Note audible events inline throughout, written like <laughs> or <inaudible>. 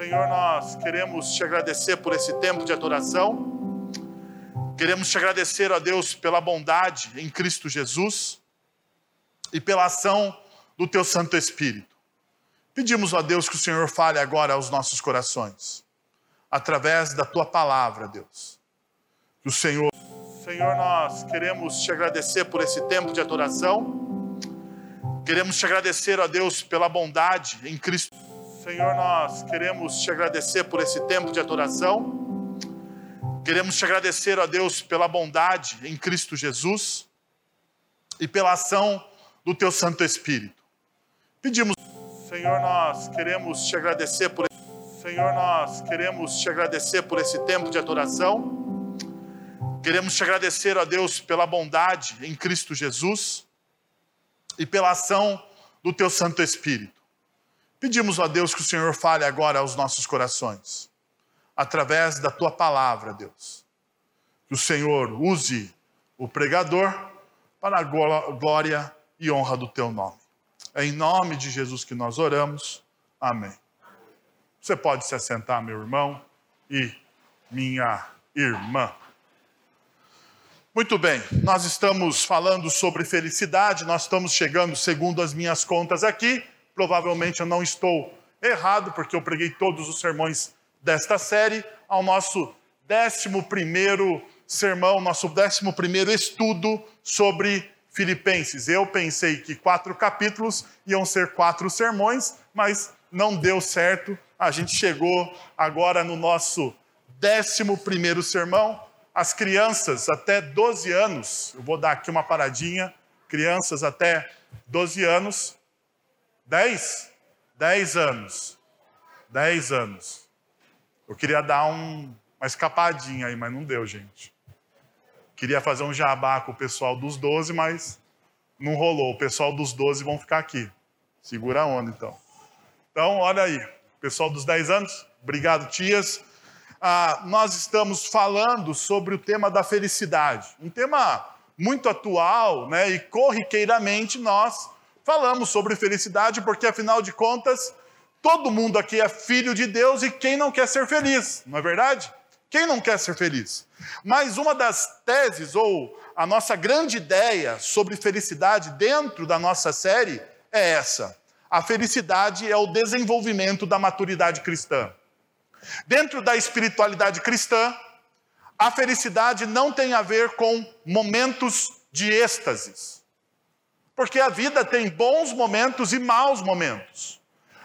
Senhor, nós queremos te agradecer por esse tempo de adoração. Queremos te agradecer, ó Deus, pela bondade em Cristo Jesus e pela ação do teu Santo Espírito. Pedimos, ó Deus, que o Senhor fale agora aos nossos corações, através da tua palavra, Deus. Que o Senhor, Senhor, nós queremos te agradecer por esse tempo de adoração. Queremos te agradecer, ó Deus, pela bondade em Cristo. Senhor, nós queremos te agradecer por esse tempo de adoração. Queremos te agradecer, ó Deus, pela bondade em Cristo Jesus e pela ação do teu Santo Espírito. Pedimos, Senhor, nós queremos te agradecer por Senhor, nós queremos te agradecer por esse tempo de adoração. Queremos te agradecer, ó Deus, pela bondade em Cristo Jesus e pela ação do teu Santo Espírito. Pedimos a Deus que o Senhor fale agora aos nossos corações, através da tua palavra, Deus. Que o Senhor use o pregador para a glória e honra do teu nome. É em nome de Jesus que nós oramos. Amém. Você pode se assentar, meu irmão e minha irmã. Muito bem, nós estamos falando sobre felicidade, nós estamos chegando, segundo as minhas contas aqui, provavelmente eu não estou errado, porque eu preguei todos os sermões desta série, ao nosso décimo primeiro sermão, nosso décimo primeiro estudo sobre Filipenses. Eu pensei que quatro capítulos iam ser quatro sermões, mas não deu certo. A gente chegou agora no nosso décimo primeiro sermão. As crianças até 12 anos, eu vou dar aqui uma paradinha, crianças até 12 anos, 10? 10 anos. 10 anos. Eu queria dar um, uma escapadinha aí, mas não deu, gente. Queria fazer um jabá com o pessoal dos 12, mas não rolou. O pessoal dos 12 vão ficar aqui. Segura a onda, então. Então, olha aí. Pessoal dos 10 anos, obrigado, tias. Ah, nós estamos falando sobre o tema da felicidade. Um tema muito atual, né? E corriqueiramente nós Falamos sobre felicidade porque, afinal de contas, todo mundo aqui é filho de Deus e quem não quer ser feliz, não é verdade? Quem não quer ser feliz? Mas uma das teses, ou a nossa grande ideia sobre felicidade dentro da nossa série é essa: a felicidade é o desenvolvimento da maturidade cristã. Dentro da espiritualidade cristã, a felicidade não tem a ver com momentos de êxtases. Porque a vida tem bons momentos e maus momentos.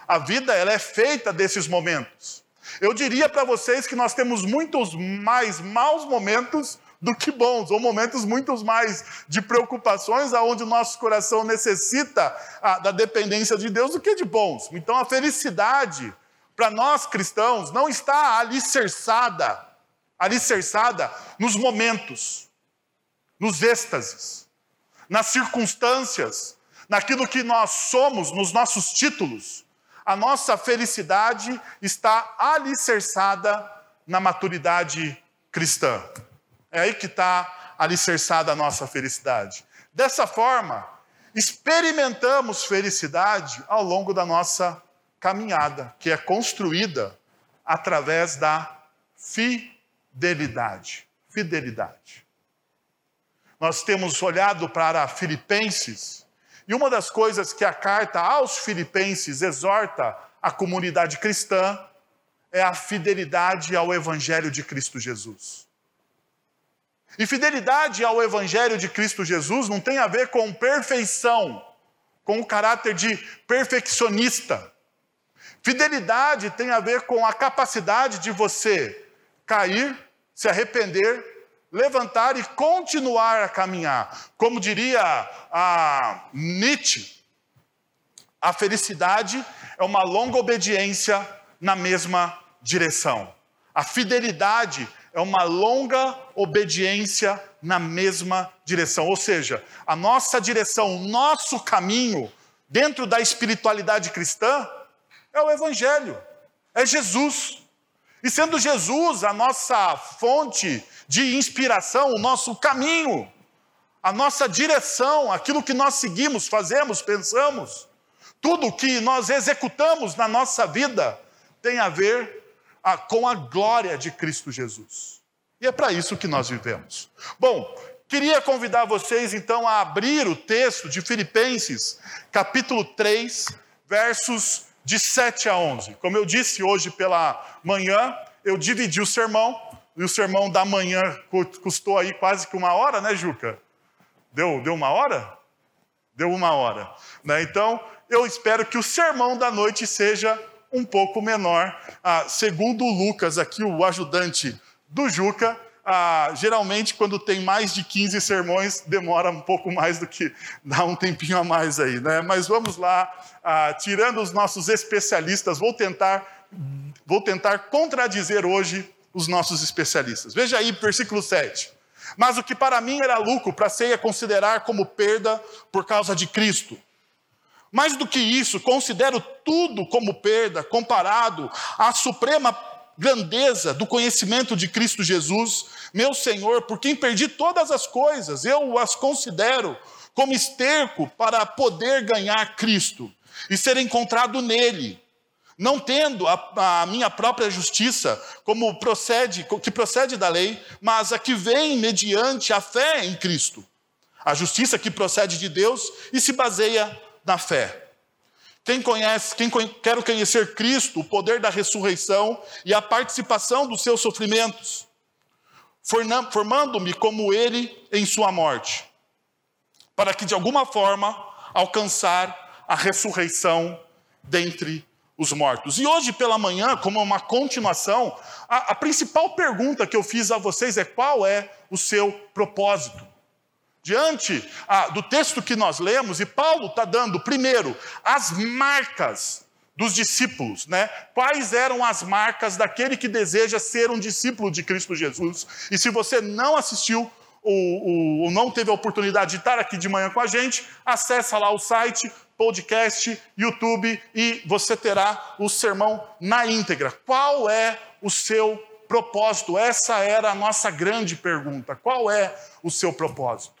A vida ela é feita desses momentos. Eu diria para vocês que nós temos muitos mais maus momentos do que bons, ou momentos muito mais de preocupações, aonde o nosso coração necessita a, da dependência de Deus do que de bons. Então a felicidade, para nós cristãos, não está alicerçada, alicerçada nos momentos, nos êxtases nas circunstâncias, naquilo que nós somos, nos nossos títulos. A nossa felicidade está alicerçada na maturidade cristã. É aí que está alicerçada a nossa felicidade. Dessa forma, experimentamos felicidade ao longo da nossa caminhada, que é construída através da fidelidade. Fidelidade nós temos olhado para Filipenses, e uma das coisas que a carta aos Filipenses exorta a comunidade cristã é a fidelidade ao Evangelho de Cristo Jesus. E fidelidade ao Evangelho de Cristo Jesus não tem a ver com perfeição, com o caráter de perfeccionista. Fidelidade tem a ver com a capacidade de você cair, se arrepender levantar e continuar a caminhar. Como diria a Nietzsche, a felicidade é uma longa obediência na mesma direção. A fidelidade é uma longa obediência na mesma direção. Ou seja, a nossa direção, o nosso caminho dentro da espiritualidade cristã é o Evangelho, é Jesus. E sendo Jesus a nossa fonte de inspiração, o nosso caminho, a nossa direção, aquilo que nós seguimos, fazemos, pensamos, tudo que nós executamos na nossa vida tem a ver ah, com a glória de Cristo Jesus. E é para isso que nós vivemos. Bom, queria convidar vocês então a abrir o texto de Filipenses, capítulo 3, versos de 7 a 11. Como eu disse hoje pela manhã, eu dividi o sermão, e o sermão da manhã custou aí quase que uma hora, né, Juca? Deu, deu uma hora? Deu uma hora. Né? Então, eu espero que o sermão da noite seja um pouco menor. Ah, segundo o Lucas, aqui o ajudante do Juca, ah, geralmente quando tem mais de 15 sermões, demora um pouco mais do que dá um tempinho a mais aí, né? Mas vamos lá, ah, tirando os nossos especialistas, vou tentar, vou tentar contradizer hoje os nossos especialistas. Veja aí, versículo 7. Mas o que para mim era lucro, para ser considerar como perda por causa de Cristo. Mais do que isso, considero tudo como perda comparado à suprema grandeza do conhecimento de Cristo Jesus, meu Senhor, por quem perdi todas as coisas, eu as considero como esterco para poder ganhar Cristo e ser encontrado nele, não tendo a, a, minha própria justiça, como procede, que procede da lei, mas a que vem mediante a fé em Cristo. A justiça que procede de Deus e se baseia na fé. Quem conhece, quem quer conhecer Cristo, o poder da ressurreição e a participação dos seus sofrimentos, formando-me como ele em sua morte, para que de alguma forma alcançar a ressurreição dentre os mortos. E hoje pela manhã, como uma continuação, a, a principal pergunta que eu fiz a vocês é qual é o seu propósito? diante ah, do texto que nós lemos, e Paulo está dando, primeiro, as marcas dos discípulos, né? Quais eram as marcas daquele que deseja ser um discípulo de Cristo Jesus? E se você não assistiu ou, ou não teve a oportunidade de estar aqui de manhã com a gente, acessa lá o site, podcast, YouTube e você terá o sermão na íntegra. Qual é o seu propósito? Essa era a nossa grande pergunta. Qual é o seu propósito?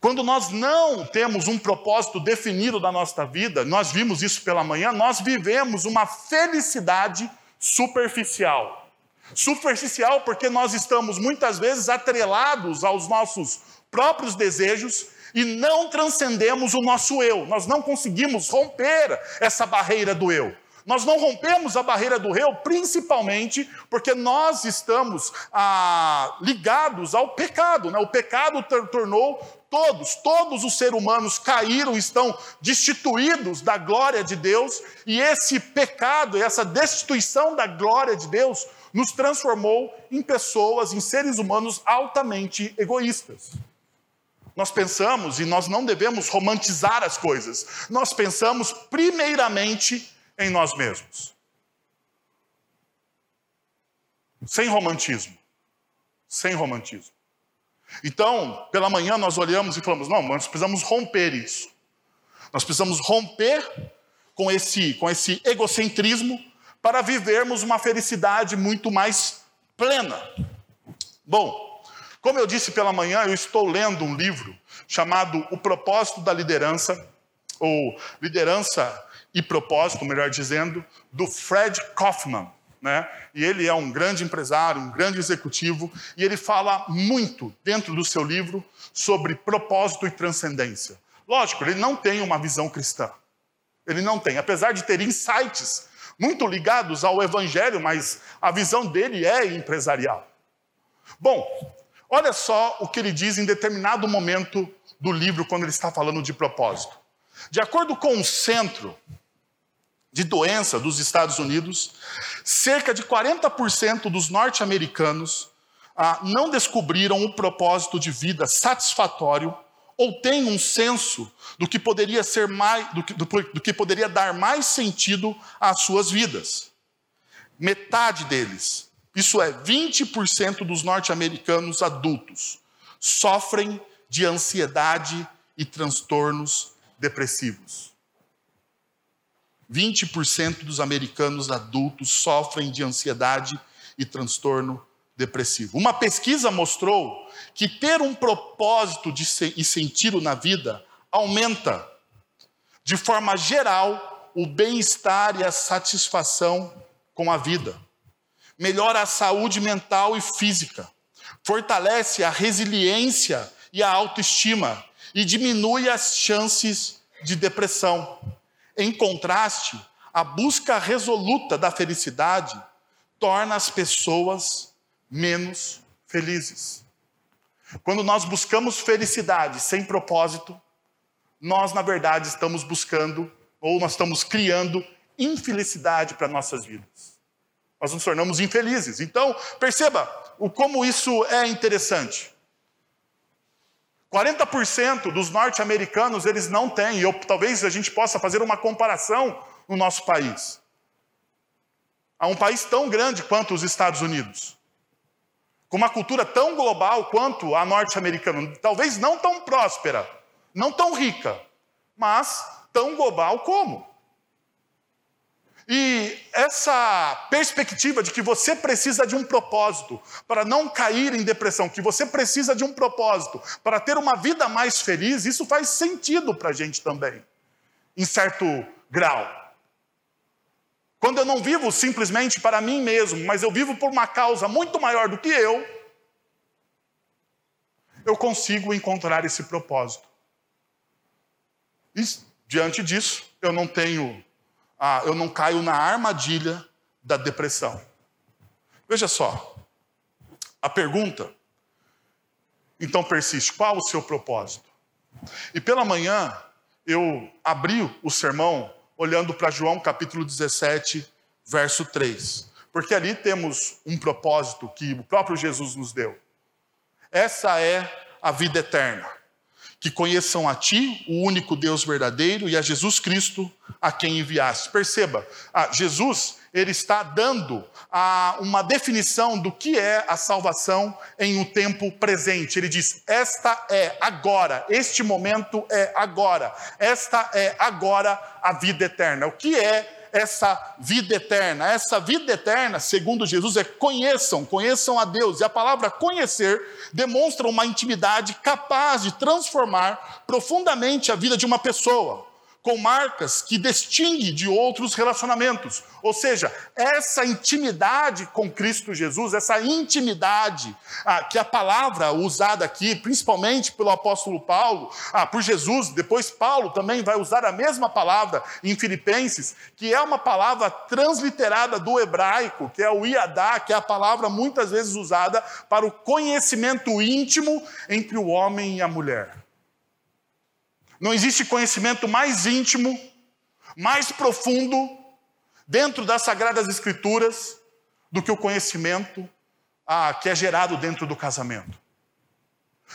Quando nós não temos um propósito definido da nossa vida, nós vimos isso pela manhã, nós vivemos uma felicidade superficial. Superficial porque nós estamos muitas vezes atrelados aos nossos próprios desejos e não transcendemos o nosso eu. Nós não conseguimos romper essa barreira do eu. Nós não rompemos a barreira do eu, principalmente porque nós estamos ah, ligados ao pecado. Né? O pecado tornou todos, todos os seres humanos caíram, estão destituídos da glória de Deus, e esse pecado, essa destituição da glória de Deus, nos transformou em pessoas, em seres humanos altamente egoístas. Nós pensamos, e nós não devemos romantizar as coisas, nós pensamos primeiramente em nós mesmos. Sem romantismo. Sem romantismo. Então, pela manhã nós olhamos e falamos: não, nós precisamos romper isso. Nós precisamos romper com esse, com esse egocentrismo para vivermos uma felicidade muito mais plena. Bom, como eu disse pela manhã, eu estou lendo um livro chamado O Propósito da Liderança, ou Liderança e Propósito, melhor dizendo, do Fred Kaufman né? E ele é um grande empresário, um grande executivo, e ele fala muito dentro do seu livro sobre propósito e transcendência. Lógico, ele não tem uma visão cristã. Ele não tem, apesar de ter insights muito ligados ao evangelho, mas a visão dele é empresarial. Bom, olha só o que ele diz em determinado momento do livro quando ele está falando de propósito. De acordo com o centro de doença dos Estados Unidos, cerca de 40% dos norte-americanos ah, não descobriram um propósito de vida satisfatório ou têm um senso do que poderia ser mais, do que, do, do que poderia dar mais sentido às suas vidas. Metade deles, isso é 20% dos norte-americanos adultos, sofrem de ansiedade e transtornos depressivos. 20% dos americanos adultos sofrem de ansiedade e transtorno depressivo. Uma pesquisa mostrou que ter um propósito de e sentido na vida aumenta, de forma geral, o bem-estar e a satisfação com a vida, melhora a saúde mental e física, fortalece a resiliência e a autoestima e diminui as chances de depressão. Em contraste, a busca resoluta da felicidade torna as pessoas menos felizes. Quando nós buscamos felicidade sem propósito, nós, na verdade, estamos buscando ou nós estamos criando infelicidade para nossas vidas. Nós nos tornamos infelizes. Então, perceba o como isso é interessante. 40% dos norte-americanos eles não têm, e eu, talvez a gente possa fazer uma comparação no nosso país. A um país tão grande quanto os Estados Unidos, com uma cultura tão global quanto a norte-americana, talvez não tão próspera, não tão rica, mas tão global como. E essa perspectiva de que você precisa de um propósito para não cair em depressão, que você precisa de um propósito para ter uma vida mais feliz, isso faz sentido para a gente também, em certo grau. Quando eu não vivo simplesmente para mim mesmo, mas eu vivo por uma causa muito maior do que eu, eu consigo encontrar esse propósito. E diante disso, eu não tenho ah, eu não caio na armadilha da depressão. Veja só, a pergunta então persiste: qual o seu propósito? E pela manhã eu abri o sermão olhando para João capítulo 17, verso 3, porque ali temos um propósito que o próprio Jesus nos deu. Essa é a vida eterna que conheçam a Ti, o único Deus verdadeiro, e a Jesus Cristo, a quem enviaste. Perceba, Jesus ele está dando uma definição do que é a salvação em um tempo presente. Ele diz: esta é agora, este momento é agora, esta é agora a vida eterna. O que é essa vida eterna. Essa vida eterna, segundo Jesus, é conheçam, conheçam a Deus. E a palavra conhecer demonstra uma intimidade capaz de transformar profundamente a vida de uma pessoa com marcas que distingue de outros relacionamentos. Ou seja, essa intimidade com Cristo Jesus, essa intimidade ah, que a palavra usada aqui, principalmente pelo apóstolo Paulo, ah, por Jesus, depois Paulo também vai usar a mesma palavra em Filipenses, que é uma palavra transliterada do hebraico, que é o iadá, que é a palavra muitas vezes usada para o conhecimento íntimo entre o homem e a mulher. Não existe conhecimento mais íntimo, mais profundo dentro das Sagradas Escrituras do que o conhecimento ah, que é gerado dentro do casamento.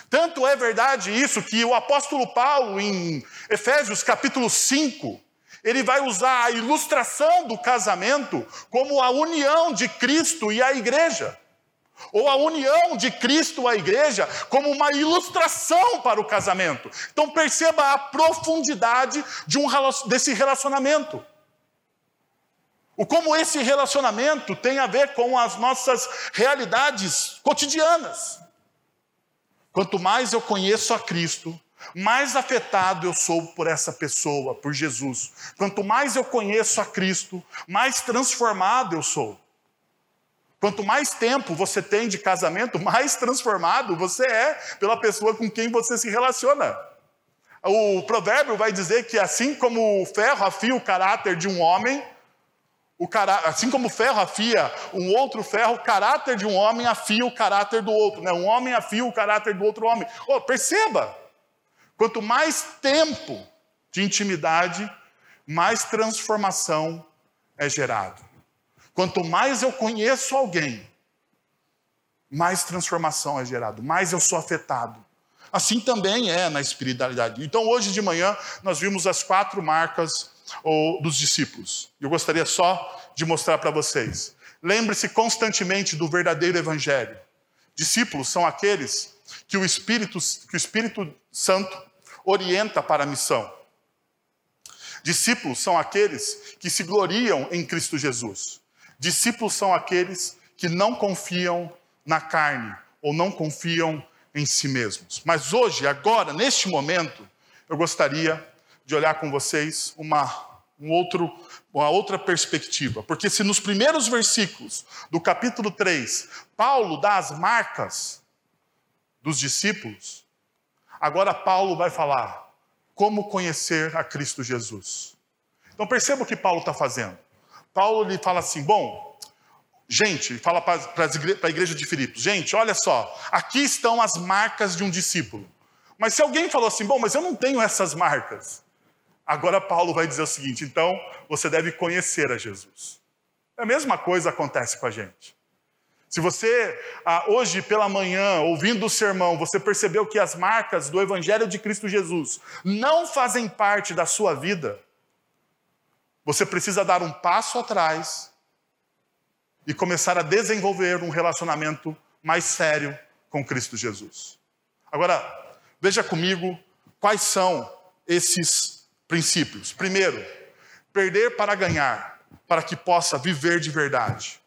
Tanto é verdade isso que o apóstolo Paulo, em Efésios capítulo 5, ele vai usar a ilustração do casamento como a união de Cristo e a igreja ou a união de Cristo à igreja como uma ilustração para o casamento. Então perceba a profundidade de um, desse relacionamento. O como esse relacionamento tem a ver com as nossas realidades cotidianas. Quanto mais eu conheço a Cristo, mais afetado eu sou por essa pessoa, por Jesus. Quanto mais eu conheço a Cristo, mais transformado eu sou. Quanto mais tempo você tem de casamento, mais transformado você é pela pessoa com quem você se relaciona. O provérbio vai dizer que assim como o ferro afia o caráter de um homem, assim como o ferro afia um outro ferro, o caráter de um homem afia o caráter do outro. Né? Um homem afia o caráter do outro homem. Oh, perceba! Quanto mais tempo de intimidade, mais transformação é gerado. Quanto mais eu conheço alguém, mais transformação é gerado, mais eu sou afetado. Assim também é na espiritualidade. Então, hoje de manhã, nós vimos as quatro marcas ou, dos discípulos. Eu gostaria só de mostrar para vocês. Lembre-se constantemente do verdadeiro evangelho. Discípulos são aqueles que o Espírito, que o Espírito Santo orienta para a missão. Discípulos são aqueles que se gloriam em Cristo Jesus. Discípulos são aqueles que não confiam na carne ou não confiam em si mesmos. Mas hoje, agora, neste momento, eu gostaria de olhar com vocês uma um outro, uma outra perspectiva. Porque se nos primeiros versículos do capítulo 3, Paulo dá as marcas dos discípulos, agora Paulo vai falar como conhecer a Cristo Jesus. Então perceba o que Paulo está fazendo. Paulo lhe fala assim: bom, gente, fala para a igreja de Filipos: gente, olha só, aqui estão as marcas de um discípulo. Mas se alguém falou assim, bom, mas eu não tenho essas marcas. Agora Paulo vai dizer o seguinte: então você deve conhecer a Jesus. A mesma coisa acontece com a gente. Se você, ah, hoje pela manhã, ouvindo o sermão, você percebeu que as marcas do Evangelho de Cristo Jesus não fazem parte da sua vida, você precisa dar um passo atrás e começar a desenvolver um relacionamento mais sério com Cristo Jesus. Agora, veja comigo quais são esses princípios. Primeiro, perder para ganhar, para que possa viver de verdade.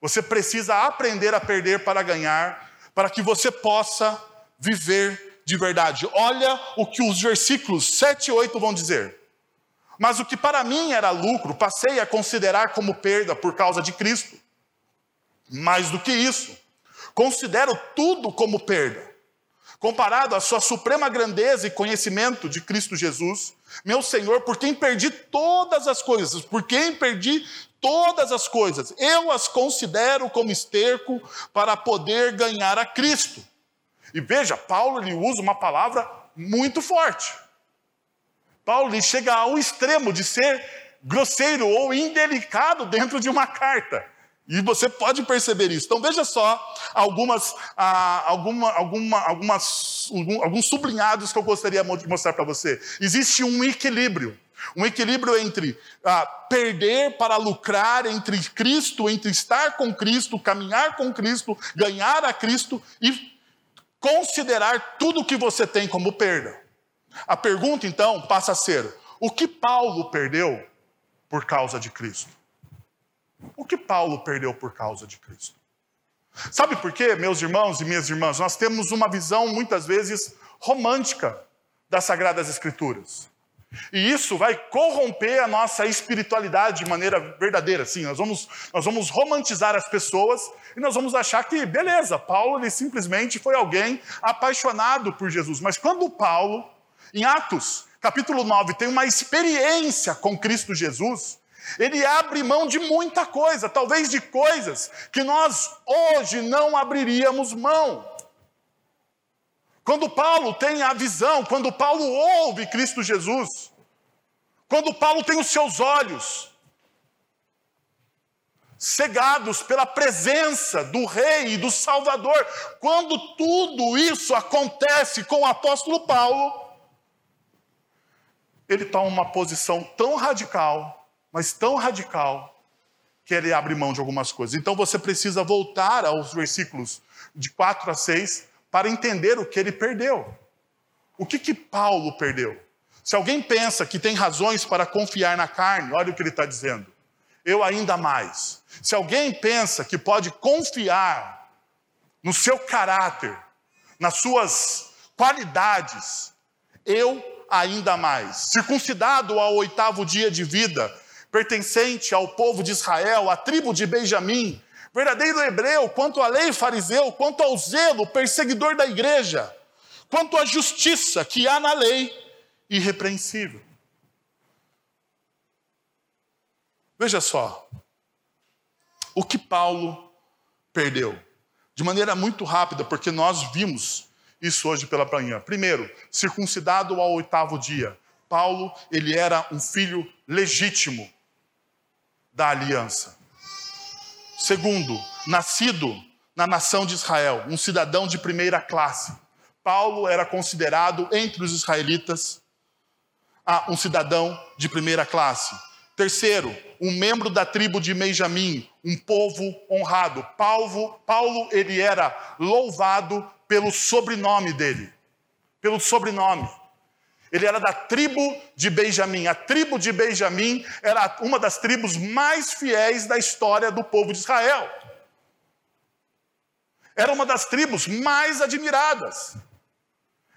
Você precisa aprender a perder para ganhar, para que você possa viver de verdade. Olha o que os versículos 7 e 8 vão dizer. Mas o que para mim era lucro, passei a considerar como perda por causa de Cristo. Mais do que isso, considero tudo como perda comparado à sua suprema grandeza e conhecimento de Cristo Jesus, meu Senhor, por quem perdi todas as coisas, por quem perdi todas as coisas, eu as considero como esterco para poder ganhar a Cristo. E veja, Paulo ele usa uma palavra muito forte. Paulo chega ao extremo de ser grosseiro ou indelicado dentro de uma carta. E você pode perceber isso. Então veja só algumas, ah, alguma, alguma, algumas, alguns sublinhados que eu gostaria de mostrar para você. Existe um equilíbrio. Um equilíbrio entre ah, perder para lucrar, entre Cristo, entre estar com Cristo, caminhar com Cristo, ganhar a Cristo e considerar tudo que você tem como perda. A pergunta então passa a ser: o que Paulo perdeu por causa de Cristo? O que Paulo perdeu por causa de Cristo? Sabe por quê, meus irmãos e minhas irmãs? Nós temos uma visão muitas vezes romântica das Sagradas Escrituras. E isso vai corromper a nossa espiritualidade de maneira verdadeira. Sim, nós vamos, nós vamos romantizar as pessoas e nós vamos achar que, beleza, Paulo ele simplesmente foi alguém apaixonado por Jesus. Mas quando Paulo, em Atos, capítulo 9, tem uma experiência com Cristo Jesus, ele abre mão de muita coisa, talvez de coisas que nós hoje não abriríamos mão. Quando Paulo tem a visão, quando Paulo ouve Cristo Jesus, quando Paulo tem os seus olhos cegados pela presença do Rei e do Salvador, quando tudo isso acontece com o apóstolo Paulo, ele toma uma posição tão radical mas tão radical que ele abre mão de algumas coisas. Então você precisa voltar aos versículos de 4 a 6 para entender o que ele perdeu. O que que Paulo perdeu? Se alguém pensa que tem razões para confiar na carne, olha o que ele está dizendo. Eu ainda mais. Se alguém pensa que pode confiar no seu caráter, nas suas qualidades, eu ainda mais. Circuncidado ao oitavo dia de vida, pertencente ao povo de Israel, à tribo de Benjamim, verdadeiro hebreu, quanto à lei fariseu, quanto ao zelo, perseguidor da igreja, quanto à justiça que há na lei, irrepreensível. Veja só, o que Paulo perdeu, de maneira muito rápida, porque nós vimos isso hoje pela manhã. Primeiro, circuncidado ao oitavo dia. Paulo, ele era um filho legítimo da aliança. Segundo, nascido na nação de Israel, um cidadão de primeira classe. Paulo era considerado entre os israelitas um cidadão de primeira classe. Terceiro, um membro da tribo de Benjamim, um povo honrado. Paulo, Paulo ele era louvado pelo sobrenome dele, pelo sobrenome. Ele era da tribo de Benjamim. A tribo de Benjamim era uma das tribos mais fiéis da história do povo de Israel. Era uma das tribos mais admiradas.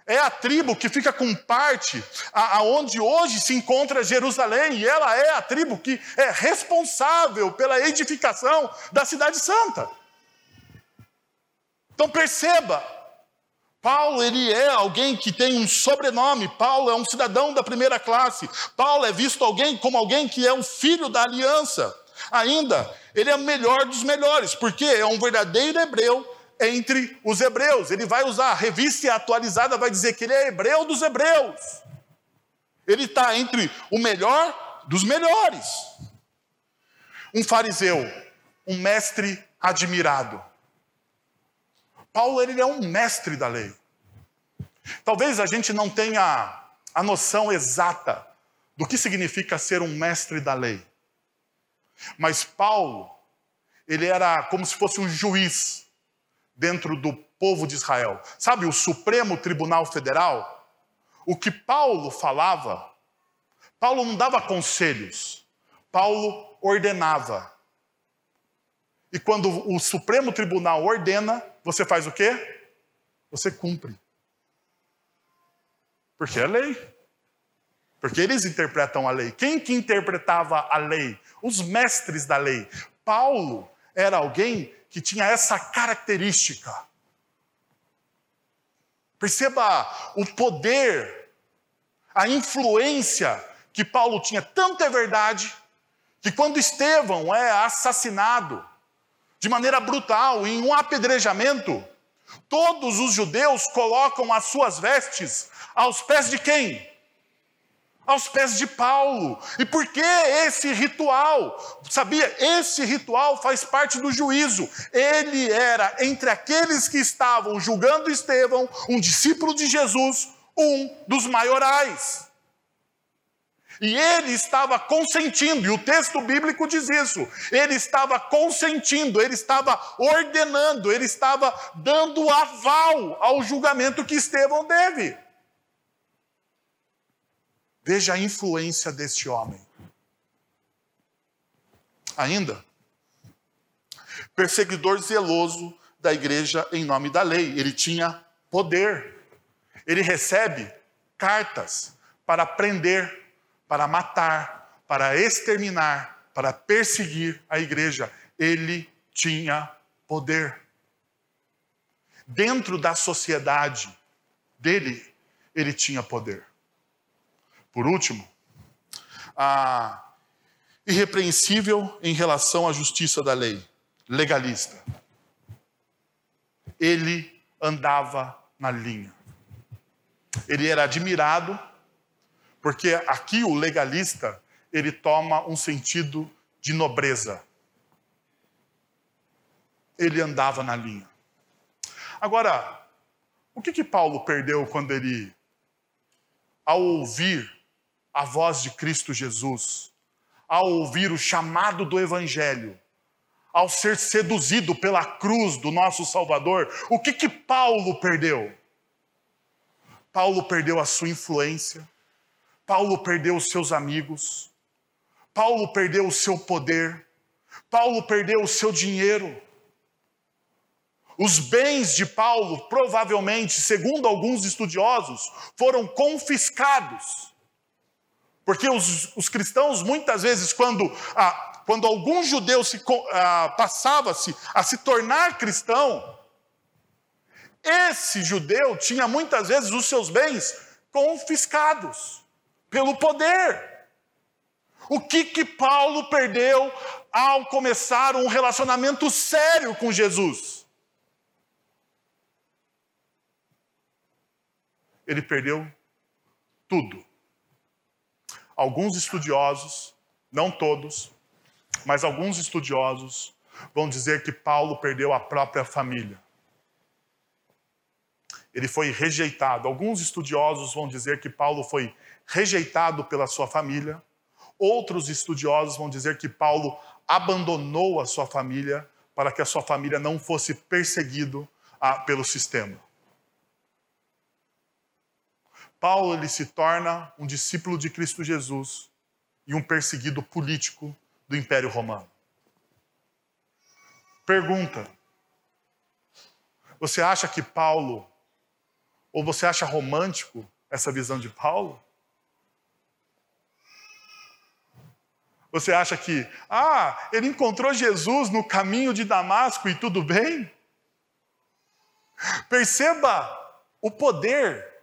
É a tribo que fica com parte aonde hoje se encontra Jerusalém, e ela é a tribo que é responsável pela edificação da cidade santa. Então perceba, Paulo ele é alguém que tem um sobrenome. Paulo é um cidadão da primeira classe. Paulo é visto alguém como alguém que é um filho da aliança. Ainda, ele é o melhor dos melhores, porque é um verdadeiro hebreu entre os hebreus. Ele vai usar a revista atualizada, vai dizer que ele é hebreu dos hebreus. Ele está entre o melhor dos melhores. Um fariseu, um mestre admirado. Paulo ele é um mestre da lei. Talvez a gente não tenha a noção exata do que significa ser um mestre da lei. Mas Paulo, ele era como se fosse um juiz dentro do povo de Israel. Sabe, o Supremo Tribunal Federal? O que Paulo falava, Paulo não dava conselhos, Paulo ordenava. E quando o Supremo Tribunal ordena, você faz o quê? Você cumpre. Porque é lei. Porque eles interpretam a lei. Quem que interpretava a lei? Os mestres da lei. Paulo era alguém que tinha essa característica. Perceba o poder, a influência que Paulo tinha. Tanto é verdade que quando Estevão é assassinado, de maneira brutal, em um apedrejamento, todos os judeus colocam as suas vestes aos pés de quem? Aos pés de Paulo. E por que esse ritual? Sabia? Esse ritual faz parte do juízo. Ele era, entre aqueles que estavam julgando Estevão, um discípulo de Jesus, um dos maiorais. E ele estava consentindo, e o texto bíblico diz isso. Ele estava consentindo, ele estava ordenando, ele estava dando aval ao julgamento que Estevão teve. Veja a influência deste homem. Ainda, perseguidor zeloso da igreja em nome da lei. Ele tinha poder. Ele recebe cartas para prender para matar, para exterminar, para perseguir a igreja. Ele tinha poder. Dentro da sociedade dele, ele tinha poder. Por último, a irrepreensível em relação à justiça da lei, legalista. Ele andava na linha. Ele era admirado porque aqui o legalista, ele toma um sentido de nobreza. Ele andava na linha. Agora, o que que Paulo perdeu quando ele, ao ouvir a voz de Cristo Jesus, ao ouvir o chamado do Evangelho, ao ser seduzido pela cruz do nosso Salvador, o que que Paulo perdeu? Paulo perdeu a sua influência, Paulo perdeu os seus amigos, Paulo perdeu o seu poder, Paulo perdeu o seu dinheiro. Os bens de Paulo, provavelmente, segundo alguns estudiosos, foram confiscados. Porque os, os cristãos, muitas vezes, quando, ah, quando algum judeu se, ah, passava-se a se tornar cristão, esse judeu tinha muitas vezes os seus bens confiscados pelo poder. O que que Paulo perdeu ao começar um relacionamento sério com Jesus? Ele perdeu tudo. Alguns estudiosos, não todos, mas alguns estudiosos vão dizer que Paulo perdeu a própria família. Ele foi rejeitado. Alguns estudiosos vão dizer que Paulo foi rejeitado pela sua família. Outros estudiosos vão dizer que Paulo abandonou a sua família para que a sua família não fosse perseguido ah, pelo sistema. Paulo ele se torna um discípulo de Cristo Jesus e um perseguido político do Império Romano. Pergunta: Você acha que Paulo Ou você acha romântico essa visão de Paulo? Você acha que, ah, ele encontrou Jesus no caminho de Damasco e tudo bem? Perceba o poder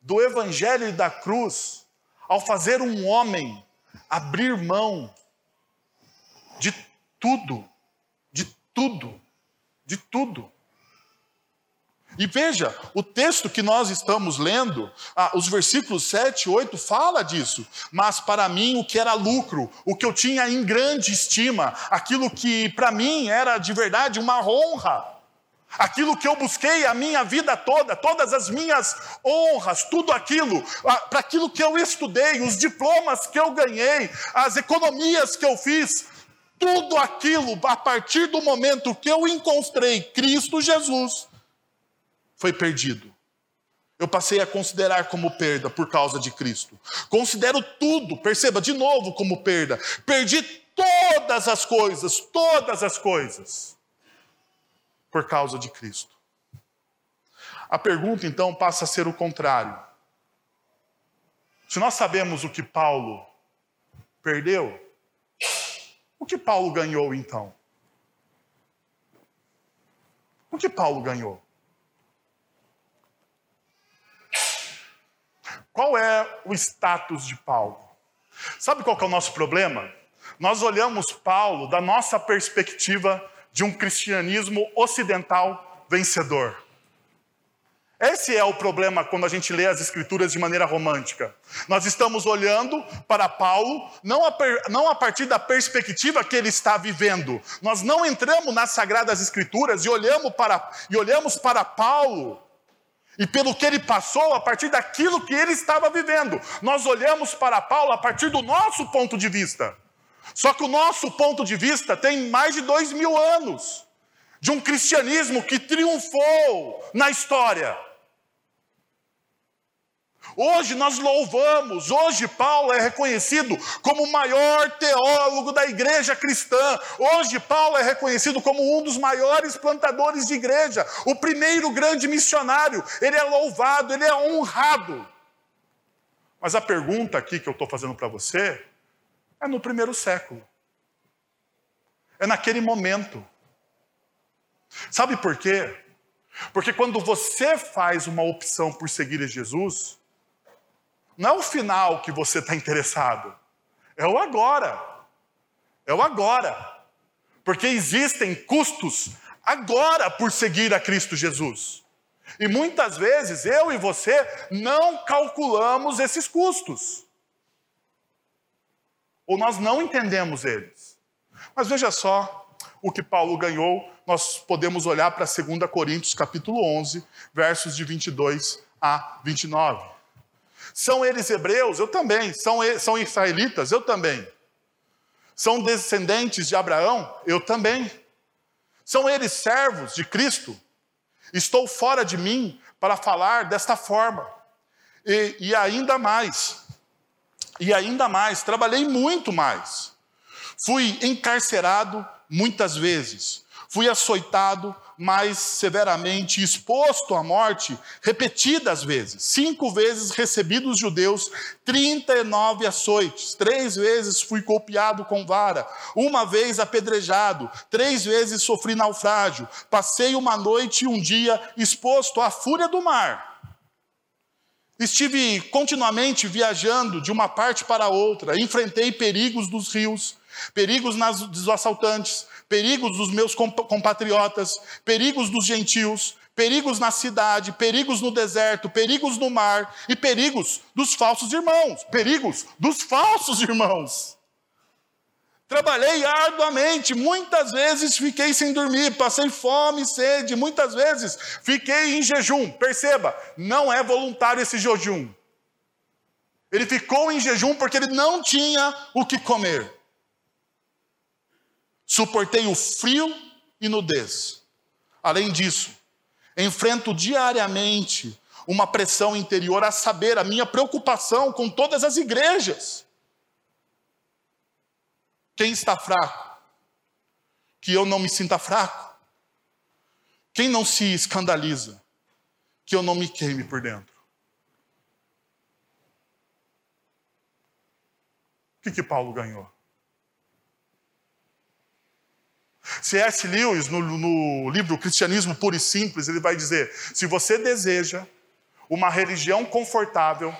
do Evangelho e da cruz ao fazer um homem abrir mão de tudo, de tudo, de tudo. E veja, o texto que nós estamos lendo, ah, os versículos 7 e 8 fala disso. Mas para mim o que era lucro, o que eu tinha em grande estima, aquilo que para mim era de verdade uma honra, aquilo que eu busquei a minha vida toda, todas as minhas honras, tudo aquilo, para aquilo que eu estudei, os diplomas que eu ganhei, as economias que eu fiz, tudo aquilo, a partir do momento que eu encontrei Cristo Jesus, foi perdido. Eu passei a considerar como perda por causa de Cristo. Considero tudo, perceba de novo como perda. Perdi todas as coisas, todas as coisas, por causa de Cristo. A pergunta então passa a ser o contrário. Se nós sabemos o que Paulo perdeu, o que Paulo ganhou então? O que Paulo ganhou? Qual é o status de Paulo? Sabe qual é o nosso problema? Nós olhamos Paulo da nossa perspectiva de um cristianismo ocidental vencedor. Esse é o problema quando a gente lê as Escrituras de maneira romântica. Nós estamos olhando para Paulo não a, per, não a partir da perspectiva que ele está vivendo. Nós não entramos nas Sagradas Escrituras e olhamos para, e olhamos para Paulo e pelo que ele passou a partir daquilo que ele estava vivendo. Nós olhamos para Paulo a partir do nosso ponto de vista. Só que o nosso ponto de vista tem mais de dois mil anos de um cristianismo que triunfou na história. Hoje nós louvamos, hoje Paulo é reconhecido como o maior teólogo da igreja cristã. Hoje Paulo é reconhecido como um dos maiores plantadores de igreja, o primeiro grande missionário. Ele é louvado, ele é honrado. Mas a pergunta aqui que eu estou fazendo para você é no primeiro século. É naquele momento. Sabe por quê? Porque quando você faz uma opção por seguir Jesus, não é o final que você está interessado, é o agora. É o agora. Porque existem custos agora por seguir a Cristo Jesus. E muitas vezes eu e você não calculamos esses custos. Ou nós não entendemos eles. Mas veja só o que Paulo ganhou, nós podemos olhar para 2 Coríntios capítulo 11, versos de 22 a 29. São eles hebreus? Eu também. São, são israelitas? Eu também. São descendentes de Abraão? Eu também. São eles servos de Cristo? Estou fora de mim para falar desta forma. E, e ainda mais, e ainda mais, trabalhei muito mais. Fui encarcerado muitas vezes, fui açoitado mais severamente, exposto à morte repetidas vezes. Cinco vezes recebi dos judeus 39 açoites. Três vezes fui golpeado com vara. Uma vez apedrejado. Três vezes sofri naufrágio. Passei uma noite e um dia exposto à fúria do mar. Estive continuamente viajando de uma parte para outra, enfrentei perigos dos rios, perigos nas, dos assaltantes, perigos dos meus compatriotas, perigos dos gentios, perigos na cidade, perigos no deserto, perigos no mar e perigos dos falsos irmãos. Perigos dos falsos irmãos. Trabalhei arduamente, muitas vezes fiquei sem dormir, passei fome e sede, muitas vezes fiquei em jejum. Perceba, não é voluntário esse jejum. Ele ficou em jejum porque ele não tinha o que comer. Suportei o frio e nudez. Além disso, enfrento diariamente uma pressão interior a saber a minha preocupação com todas as igrejas. Quem está fraco? Que eu não me sinta fraco. Quem não se escandaliza? que eu não me queime por dentro. O que, que Paulo ganhou? C.S. Lewis, no, no livro Cristianismo Puro e Simples, ele vai dizer: se você deseja uma religião confortável,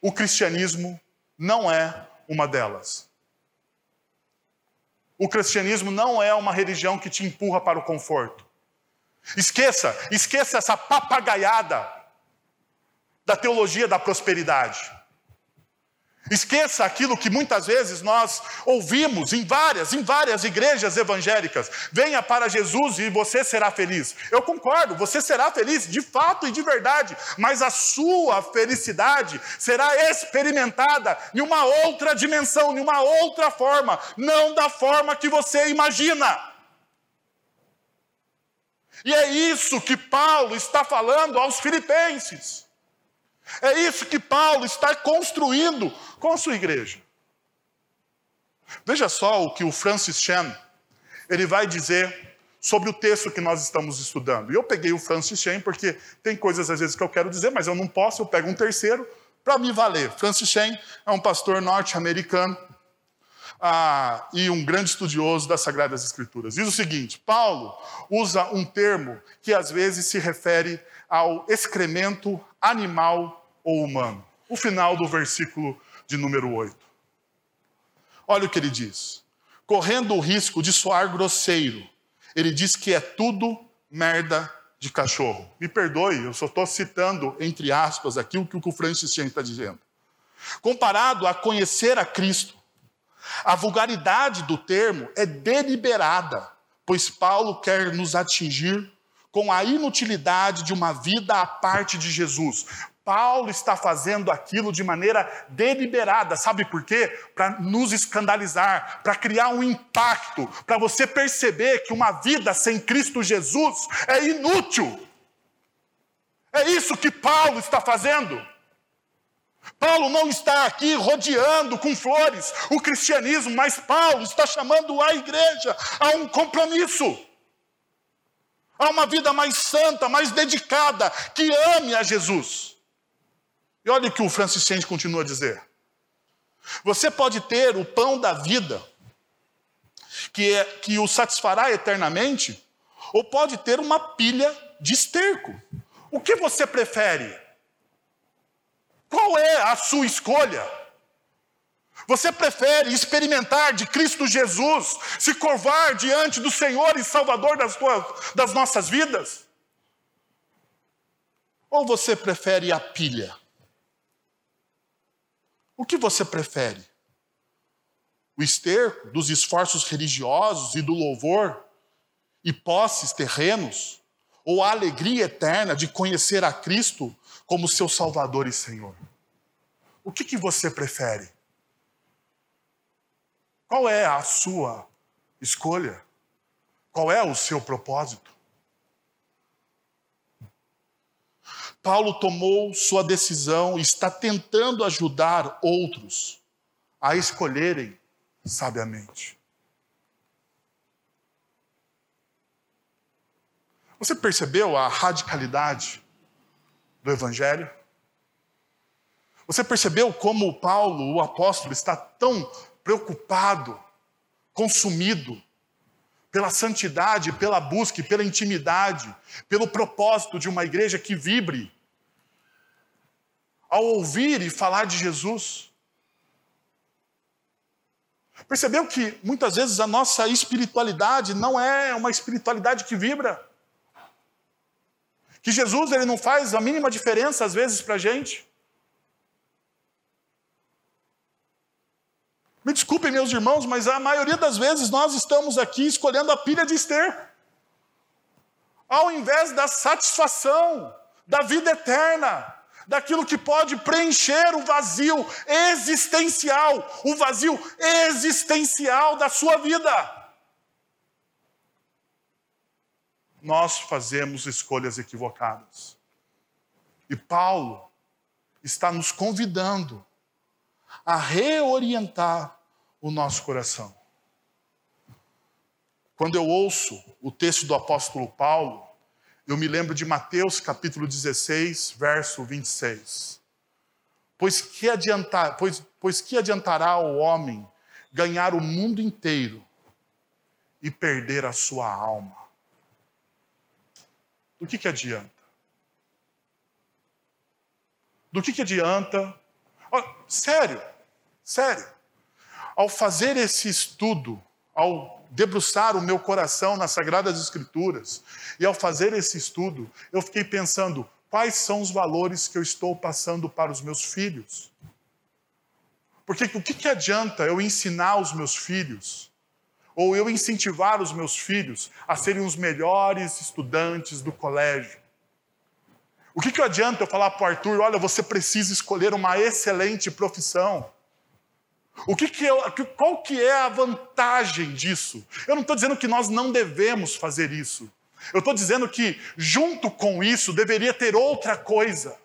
o cristianismo não é uma delas. O cristianismo não é uma religião que te empurra para o conforto. Esqueça, esqueça essa papagaiada da teologia da prosperidade. Esqueça aquilo que muitas vezes nós ouvimos em várias, em várias igrejas evangélicas. Venha para Jesus e você será feliz. Eu concordo, você será feliz de fato e de verdade, mas a sua felicidade será experimentada em uma outra dimensão, em uma outra forma, não da forma que você imagina. E é isso que Paulo está falando aos filipenses. É isso que Paulo está construindo com a sua igreja. Veja só o que o Francis Chan ele vai dizer sobre o texto que nós estamos estudando. E eu peguei o Francis Chan porque tem coisas às vezes que eu quero dizer, mas eu não posso, eu pego um terceiro para me valer. Francis Chan é um pastor norte-americano ah, e um grande estudioso das Sagradas Escrituras. Diz o seguinte: Paulo usa um termo que às vezes se refere ao excremento animal ou humano. O final do versículo de número 8. Olha o que ele diz. Correndo o risco de soar grosseiro, ele diz que é tudo merda de cachorro. Me perdoe, eu só estou citando, entre aspas, aqui o que o Francis está dizendo. Comparado a conhecer a Cristo, a vulgaridade do termo é deliberada, pois Paulo quer nos atingir com a inutilidade de uma vida à parte de Jesus. Paulo está fazendo aquilo de maneira deliberada, sabe por quê? Para nos escandalizar, para criar um impacto, para você perceber que uma vida sem Cristo Jesus é inútil. É isso que Paulo está fazendo. Paulo não está aqui rodeando com flores o cristianismo, mas Paulo está chamando a igreja a um compromisso, a uma vida mais santa, mais dedicada, que ame a Jesus. E olha o que o Francis Chan continua a dizer. Você pode ter o pão da vida, que, é, que o satisfará eternamente, ou pode ter uma pilha de esterco. O que você prefere? Qual é a sua escolha? Você prefere experimentar de Cristo Jesus, se curvar diante do Senhor e Salvador das, tuas, das nossas vidas? Ou você prefere a pilha? O que você prefere? O esterco dos esforços religiosos e do louvor e posses terrenos? Ou a alegria eterna de conhecer a Cristo como seu Salvador e Senhor? O que, que você prefere? Qual é a sua escolha? Qual é o seu propósito? Paulo tomou sua decisão e está tentando ajudar outros a escolherem sabiamente. Você percebeu a radicalidade do Evangelho? Você percebeu como Paulo, o apóstolo, está tão preocupado, consumido pela santidade, pela busca, pela intimidade, pelo propósito de uma igreja que vibre ao ouvir e falar de Jesus. Percebeu que muitas vezes a nossa espiritualidade não é uma espiritualidade que vibra? Que Jesus ele não faz a mínima diferença às vezes para a gente? Me desculpem, meus irmãos, mas a maioria das vezes nós estamos aqui escolhendo a pilha de Esther, ao invés da satisfação, da vida eterna, daquilo que pode preencher o vazio existencial, o vazio existencial da sua vida. Nós fazemos escolhas equivocadas. E Paulo está nos convidando a reorientar o nosso coração. Quando eu ouço o texto do apóstolo Paulo, eu me lembro de Mateus capítulo 16, verso 26. Pois que, adiantar, pois, pois que adiantará o homem ganhar o mundo inteiro e perder a sua alma? Do que, que adianta? Do que, que adianta? Oh, sério, sério. Ao fazer esse estudo, ao debruçar o meu coração nas Sagradas Escrituras, e ao fazer esse estudo, eu fiquei pensando: quais são os valores que eu estou passando para os meus filhos? Porque o que, que adianta eu ensinar os meus filhos, ou eu incentivar os meus filhos a serem os melhores estudantes do colégio? O que, que adianta eu falar para o Arthur: olha, você precisa escolher uma excelente profissão? O que, que é, qual que é a vantagem disso? Eu não estou dizendo que nós não devemos fazer isso. Eu estou dizendo que, junto com isso, deveria ter outra coisa.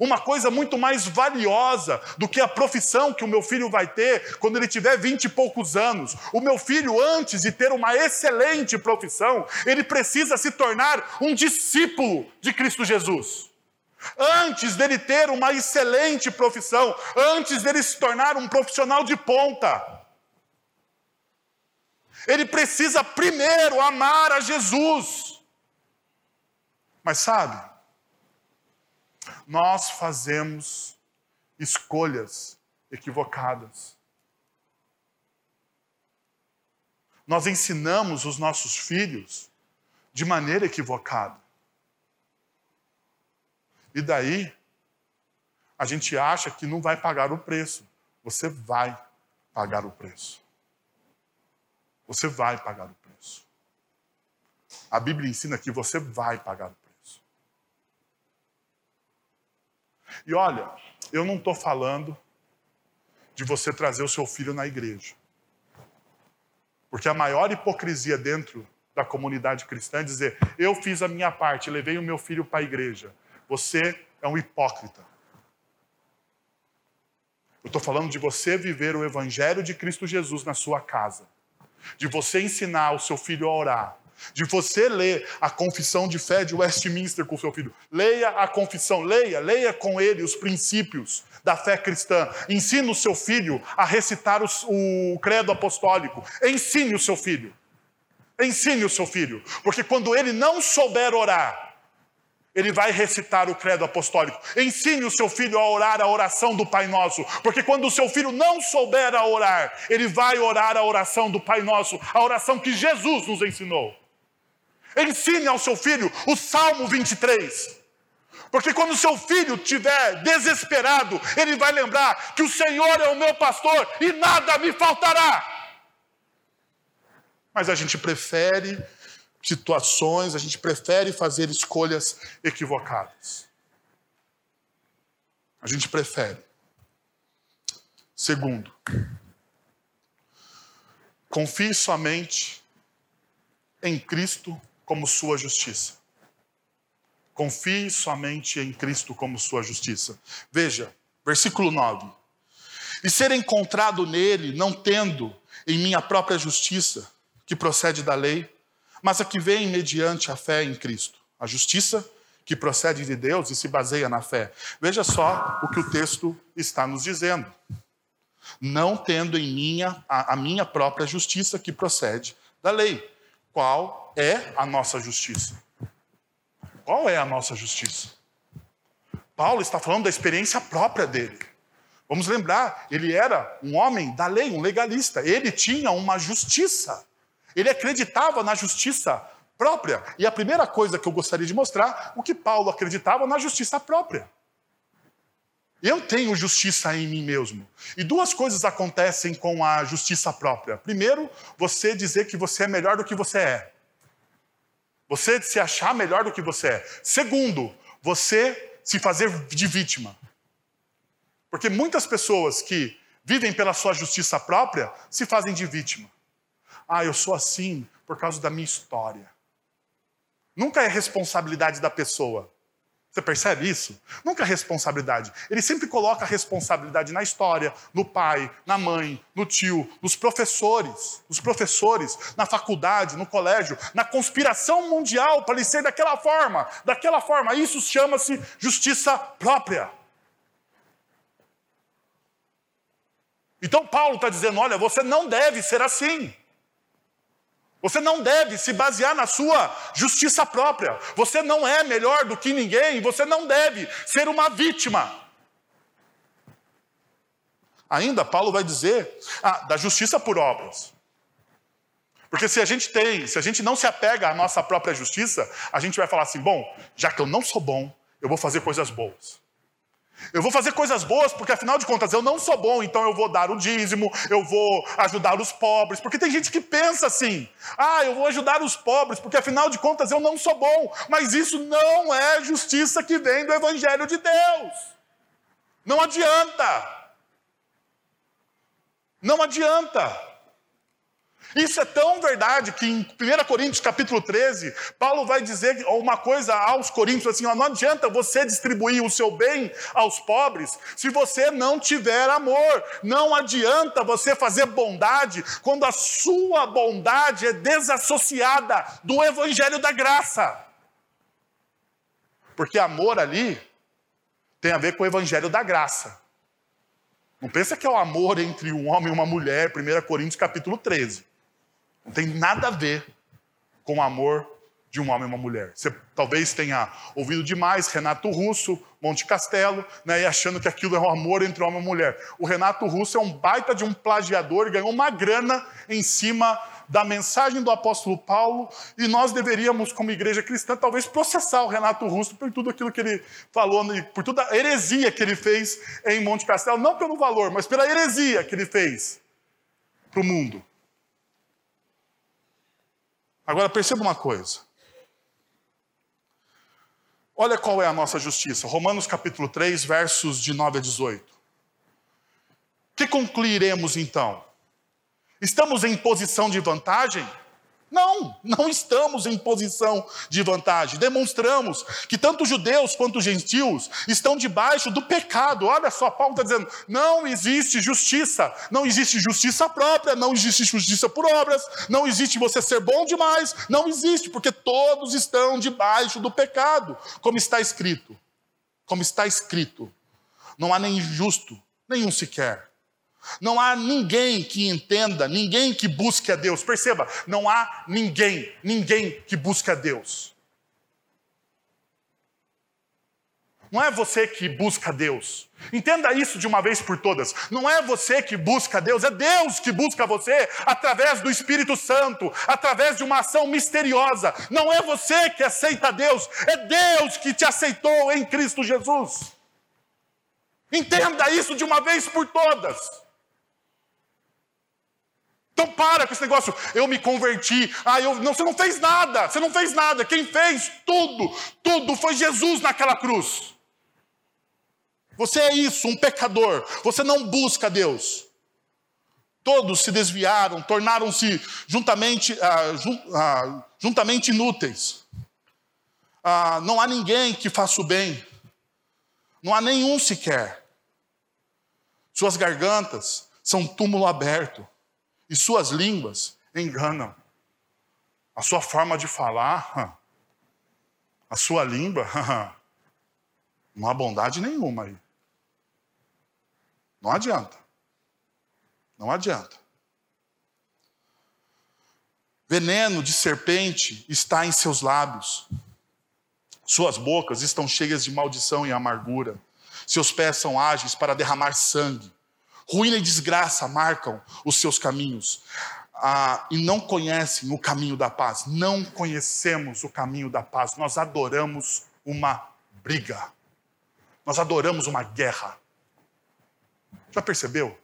Uma coisa muito mais valiosa do que a profissão que o meu filho vai ter quando ele tiver vinte e poucos anos. O meu filho, antes de ter uma excelente profissão, ele precisa se tornar um discípulo de Cristo Jesus. Antes dele ter uma excelente profissão, antes dele se tornar um profissional de ponta, ele precisa primeiro amar a Jesus. Mas sabe, nós fazemos escolhas equivocadas. Nós ensinamos os nossos filhos de maneira equivocada. E daí, a gente acha que não vai pagar o preço. Você vai pagar o preço. Você vai pagar o preço. A Bíblia ensina que você vai pagar o preço. E olha, eu não estou falando de você trazer o seu filho na igreja. Porque a maior hipocrisia dentro da comunidade cristã é dizer: eu fiz a minha parte, levei o meu filho para a igreja. Você é um hipócrita. Eu estou falando de você viver o Evangelho de Cristo Jesus na sua casa, de você ensinar o seu filho a orar, de você ler a confissão de fé de Westminster com o seu filho. Leia a confissão, leia, leia com ele os princípios da fé cristã. Ensine o seu filho a recitar o, o credo apostólico. Ensine o seu filho. Ensine o seu filho, porque quando ele não souber orar, ele vai recitar o credo apostólico. Ensine o seu filho a orar a oração do Pai Nosso, porque quando o seu filho não souber a orar, ele vai orar a oração do Pai Nosso, a oração que Jesus nos ensinou. Ensine ao seu filho o Salmo 23. Porque quando o seu filho estiver desesperado, ele vai lembrar que o Senhor é o meu pastor e nada me faltará. Mas a gente prefere situações, a gente prefere fazer escolhas equivocadas. A gente prefere. Segundo, confie somente em Cristo como sua justiça. Confie somente em Cristo como sua justiça. Veja, versículo 9. E ser encontrado nele, não tendo em minha própria justiça, que procede da lei, mas a que vem mediante a fé em Cristo. A justiça que procede de Deus e se baseia na fé. Veja só o que o texto está nos dizendo. Não tendo em minha a, a minha própria justiça que procede da lei. Qual é a nossa justiça? Qual é a nossa justiça? Paulo está falando da experiência própria dele. Vamos lembrar, ele era um homem da lei, um legalista. Ele tinha uma justiça. Ele acreditava na justiça própria. E a primeira coisa que eu gostaria de mostrar, o que Paulo acreditava na justiça própria. Eu tenho justiça em mim mesmo. E duas coisas acontecem com a justiça própria. Primeiro, você dizer que você é melhor do que você é. Você se achar melhor do que você é. Segundo, você se fazer de vítima. Porque muitas pessoas que vivem pela sua justiça própria se fazem de vítima. Ah, eu sou assim por causa da minha história. Nunca é responsabilidade da pessoa. Você percebe isso? Nunca é responsabilidade. Ele sempre coloca a responsabilidade na história, no pai, na mãe, no tio, nos professores, nos professores, na faculdade, no colégio, na conspiração mundial para ele ser daquela forma, daquela forma. Isso chama-se justiça própria. Então Paulo está dizendo: olha, você não deve ser assim. Você não deve se basear na sua justiça própria. Você não é melhor do que ninguém. Você não deve ser uma vítima. Ainda, Paulo vai dizer ah, da justiça por obras. Porque se a gente tem, se a gente não se apega à nossa própria justiça, a gente vai falar assim: bom, já que eu não sou bom, eu vou fazer coisas boas. Eu vou fazer coisas boas porque, afinal de contas, eu não sou bom, então eu vou dar o dízimo, eu vou ajudar os pobres. Porque tem gente que pensa assim: ah, eu vou ajudar os pobres porque, afinal de contas, eu não sou bom. Mas isso não é justiça que vem do Evangelho de Deus. Não adianta. Não adianta. Isso é tão verdade que em 1 Coríntios capítulo 13, Paulo vai dizer uma coisa aos coríntios assim: ó, não adianta você distribuir o seu bem aos pobres se você não tiver amor. Não adianta você fazer bondade quando a sua bondade é desassociada do evangelho da graça. Porque amor ali tem a ver com o evangelho da graça. Não pensa que é o amor entre um homem e uma mulher, 1 Coríntios capítulo 13. Não tem nada a ver com o amor de um homem e uma mulher. Você talvez tenha ouvido demais Renato Russo, Monte Castelo, né, e achando que aquilo é um amor entre homem e mulher. O Renato Russo é um baita de um plagiador, ganhou uma grana em cima da mensagem do apóstolo Paulo, e nós deveríamos, como igreja cristã, talvez processar o Renato Russo por tudo aquilo que ele falou, por toda a heresia que ele fez em Monte Castelo, não pelo valor, mas pela heresia que ele fez para o mundo. Agora perceba uma coisa. Olha qual é a nossa justiça. Romanos capítulo 3, versos de 9 a 18. Que concluiremos então? Estamos em posição de vantagem? Não, não estamos em posição de vantagem. Demonstramos que tanto judeus quanto gentios estão debaixo do pecado. Olha só, Paulo está dizendo: não existe justiça, não existe justiça própria, não existe justiça por obras, não existe você ser bom demais, não existe, porque todos estão debaixo do pecado, como está escrito. Como está escrito: não há nem justo, nenhum sequer. Não há ninguém que entenda, ninguém que busque a Deus. Perceba, não há ninguém, ninguém que busque a Deus. Não é você que busca Deus. Entenda isso de uma vez por todas. Não é você que busca Deus, é Deus que busca você através do Espírito Santo, através de uma ação misteriosa. Não é você que aceita Deus, é Deus que te aceitou em Cristo Jesus. Entenda isso de uma vez por todas. Então para com esse negócio, eu me converti. Ah, eu não, você não fez nada, você não fez nada. Quem fez tudo, tudo foi Jesus naquela cruz. Você é isso, um pecador. Você não busca Deus. Todos se desviaram, tornaram-se juntamente, ah, jun, ah, juntamente inúteis. Ah, não há ninguém que faça o bem. Não há nenhum sequer. Suas gargantas são túmulo aberto e suas línguas enganam. A sua forma de falar, <laughs> a sua língua, <laughs> não há bondade nenhuma aí. Não adianta. Não adianta. Veneno de serpente está em seus lábios. Suas bocas estão cheias de maldição e amargura. Seus pés são ágeis para derramar sangue. Ruína e desgraça marcam os seus caminhos. Ah, e não conhecem o caminho da paz. Não conhecemos o caminho da paz. Nós adoramos uma briga. Nós adoramos uma guerra. Já percebeu?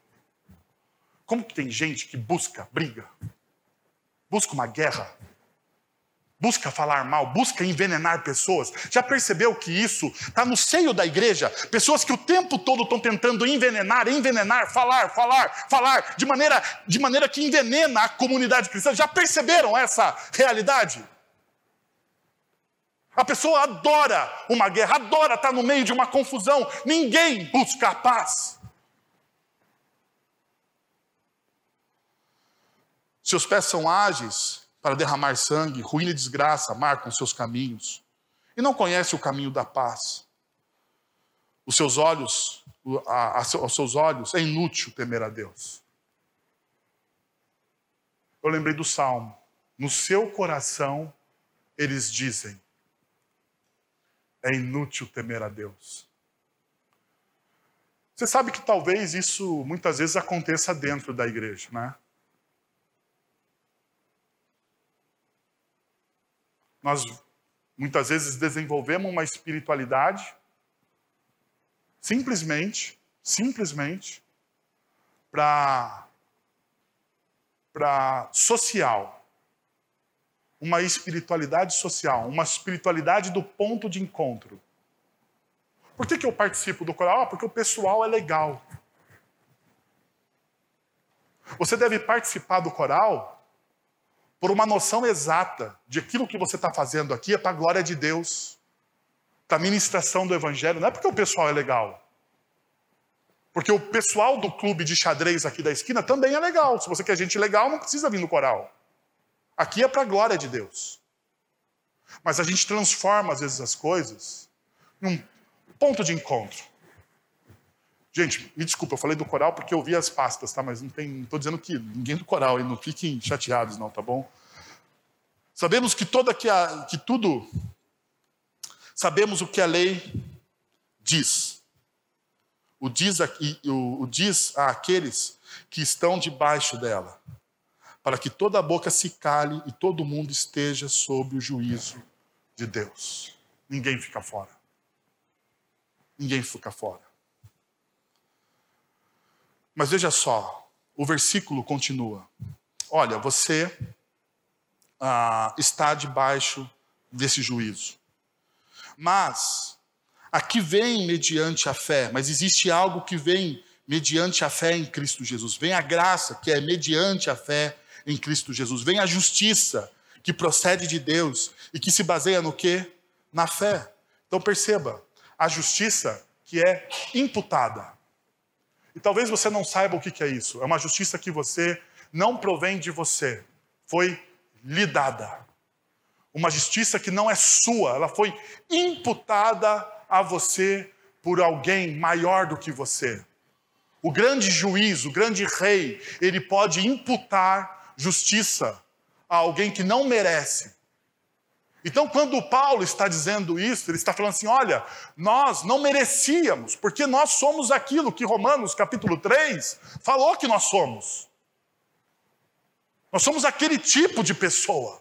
Como que tem gente que busca briga? Busca uma guerra? Busca falar mal, busca envenenar pessoas. Já percebeu que isso está no seio da igreja? Pessoas que o tempo todo estão tentando envenenar, envenenar, falar, falar, falar, de maneira, de maneira que envenena a comunidade cristã. Já perceberam essa realidade? A pessoa adora uma guerra, adora estar no meio de uma confusão. Ninguém busca a paz. Seus pés são ágeis para derramar sangue, ruína e desgraça marcam seus caminhos. E não conhece o caminho da paz. Os seus olhos, a, a, aos seus olhos, é inútil temer a Deus. Eu lembrei do salmo. No seu coração, eles dizem: é inútil temer a Deus. Você sabe que talvez isso muitas vezes aconteça dentro da igreja, né? Nós muitas vezes desenvolvemos uma espiritualidade simplesmente, simplesmente para para social. Uma espiritualidade social, uma espiritualidade do ponto de encontro. Por que, que eu participo do coral? Ah, porque o pessoal é legal. Você deve participar do coral por uma noção exata de aquilo que você está fazendo aqui é para a glória de Deus, para a ministração do Evangelho. Não é porque o pessoal é legal. Porque o pessoal do clube de xadrez aqui da esquina também é legal. Se você quer gente legal, não precisa vir no coral. Aqui é para a glória de Deus. Mas a gente transforma, às vezes, as coisas num ponto de encontro. Gente, me desculpa, eu falei do coral porque eu vi as pastas, tá? Mas não tem, estou dizendo que ninguém do coral, e não fiquem chateados, não, tá bom? Sabemos que toda que, a, que tudo, sabemos o que a lei diz. O diz, aqui, o, o diz a aqueles que estão debaixo dela, para que toda a boca se cale e todo mundo esteja sob o juízo de Deus. Ninguém fica fora. Ninguém fica fora. Mas veja só, o versículo continua. Olha, você ah, está debaixo desse juízo. Mas aqui vem mediante a fé, mas existe algo que vem mediante a fé em Cristo Jesus. Vem a graça, que é mediante a fé em Cristo Jesus. Vem a justiça, que procede de Deus e que se baseia no quê? Na fé. Então perceba, a justiça que é imputada. E talvez você não saiba o que é isso. É uma justiça que você não provém de você, foi lhe dada. Uma justiça que não é sua, ela foi imputada a você por alguém maior do que você. O grande juiz, o grande rei, ele pode imputar justiça a alguém que não merece. Então, quando Paulo está dizendo isso, ele está falando assim: olha, nós não merecíamos, porque nós somos aquilo que Romanos capítulo 3 falou que nós somos. Nós somos aquele tipo de pessoa.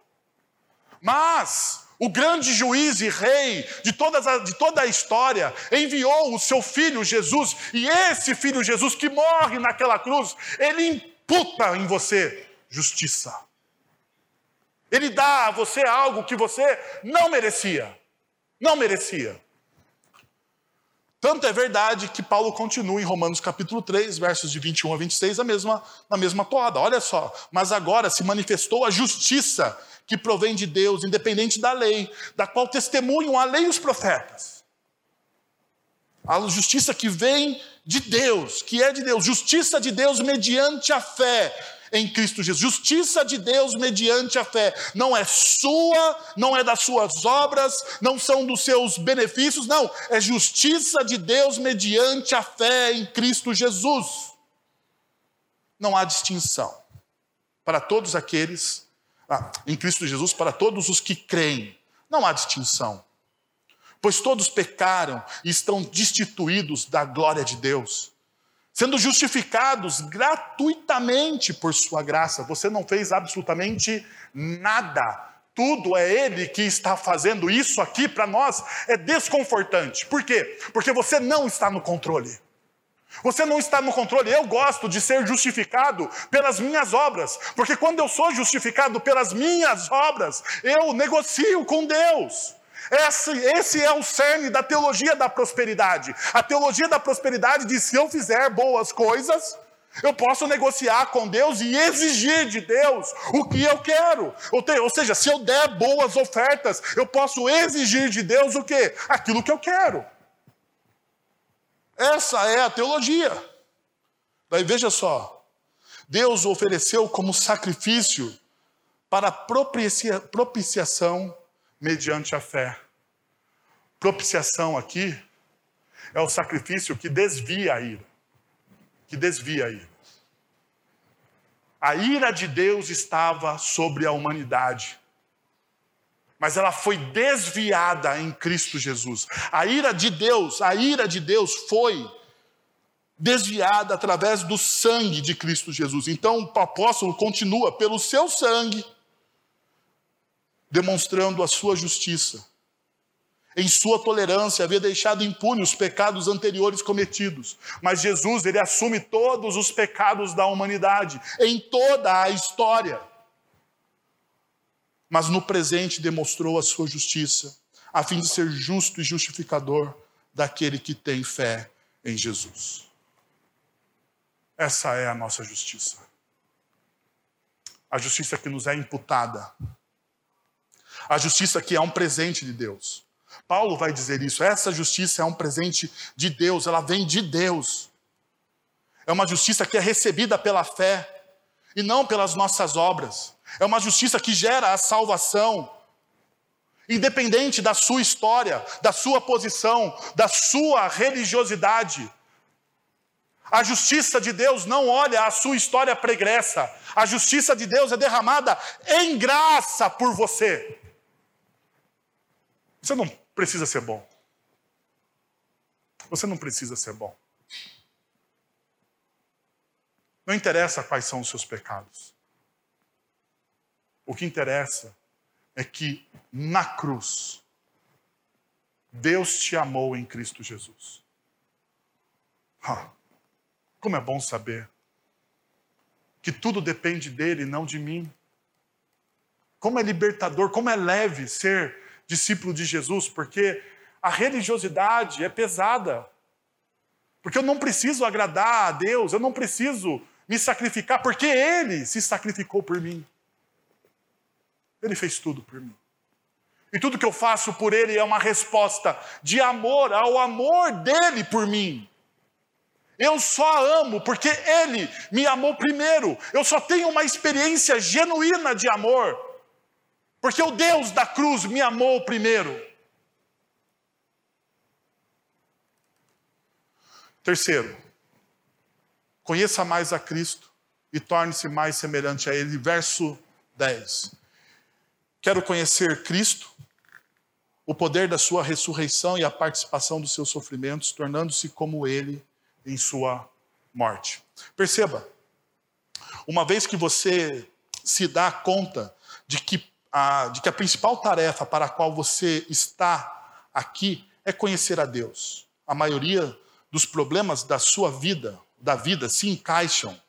Mas o grande juiz e rei de, todas a, de toda a história enviou o seu filho Jesus, e esse filho Jesus que morre naquela cruz, ele imputa em você justiça. Ele dá a você algo que você não merecia. Não merecia. Tanto é verdade que Paulo continua em Romanos capítulo 3, versos de 21 a 26, a mesma, na mesma toada. Olha só. Mas agora se manifestou a justiça que provém de Deus, independente da lei, da qual testemunham a lei e os profetas. A justiça que vem de Deus, que é de Deus, justiça de Deus mediante a fé em Cristo Jesus. Justiça de Deus mediante a fé. Não é sua, não é das suas obras, não são dos seus benefícios, não. É justiça de Deus mediante a fé em Cristo Jesus. Não há distinção para todos aqueles, ah, em Cristo Jesus, para todos os que creem. Não há distinção. Pois todos pecaram e estão destituídos da glória de Deus sendo justificados gratuitamente por Sua graça. Você não fez absolutamente nada. Tudo é Ele que está fazendo isso aqui para nós. É desconfortante. Por quê? Porque você não está no controle. Você não está no controle. Eu gosto de ser justificado pelas minhas obras, porque quando eu sou justificado pelas minhas obras, eu negocio com Deus. Esse, esse é o cerne da teologia da prosperidade. A teologia da prosperidade diz: se eu fizer boas coisas, Eu posso negociar com Deus e exigir de Deus o que eu quero. Ou seja, se eu der boas ofertas, eu posso exigir de Deus o quê? Aquilo que eu quero. Essa é a teologia. Daí veja só, Deus ofereceu como sacrifício para propicia, propiciação mediante a fé. Propiciação aqui é o sacrifício que desvia a ira. Que desvia a ira. A ira de Deus estava sobre a humanidade mas ela foi desviada em Cristo Jesus. A ira de Deus, a ira de Deus foi desviada através do sangue de Cristo Jesus. Então o apóstolo continua pelo seu sangue demonstrando a sua justiça. Em sua tolerância havia deixado impune os pecados anteriores cometidos, mas Jesus ele assume todos os pecados da humanidade em toda a história mas no presente demonstrou a sua justiça, a fim de ser justo e justificador daquele que tem fé em Jesus. Essa é a nossa justiça. A justiça que nos é imputada. A justiça que é um presente de Deus. Paulo vai dizer isso. Essa justiça é um presente de Deus, ela vem de Deus. É uma justiça que é recebida pela fé e não pelas nossas obras. É uma justiça que gera a salvação, independente da sua história, da sua posição, da sua religiosidade. A justiça de Deus não olha a sua história pregressa. A justiça de Deus é derramada em graça por você. Você não precisa ser bom. Você não precisa ser bom. Não interessa quais são os seus pecados. O que interessa é que na cruz, Deus te amou em Cristo Jesus. Como é bom saber que tudo depende dele, não de mim. Como é libertador, como é leve ser discípulo de Jesus, porque a religiosidade é pesada. Porque eu não preciso agradar a Deus, eu não preciso me sacrificar, porque Ele se sacrificou por mim. Ele fez tudo por mim. E tudo que eu faço por Ele é uma resposta de amor ao amor dele por mim. Eu só amo porque Ele me amou primeiro. Eu só tenho uma experiência genuína de amor. Porque o Deus da cruz me amou primeiro. Terceiro, conheça mais a Cristo e torne-se mais semelhante a Ele. Verso 10. Quero conhecer Cristo, o poder da sua ressurreição e a participação dos seus sofrimentos, tornando-se como ele em sua morte. Perceba, uma vez que você se dá conta de que a, de que a principal tarefa para a qual você está aqui é conhecer a Deus. A maioria dos problemas da sua vida, da vida, se encaixam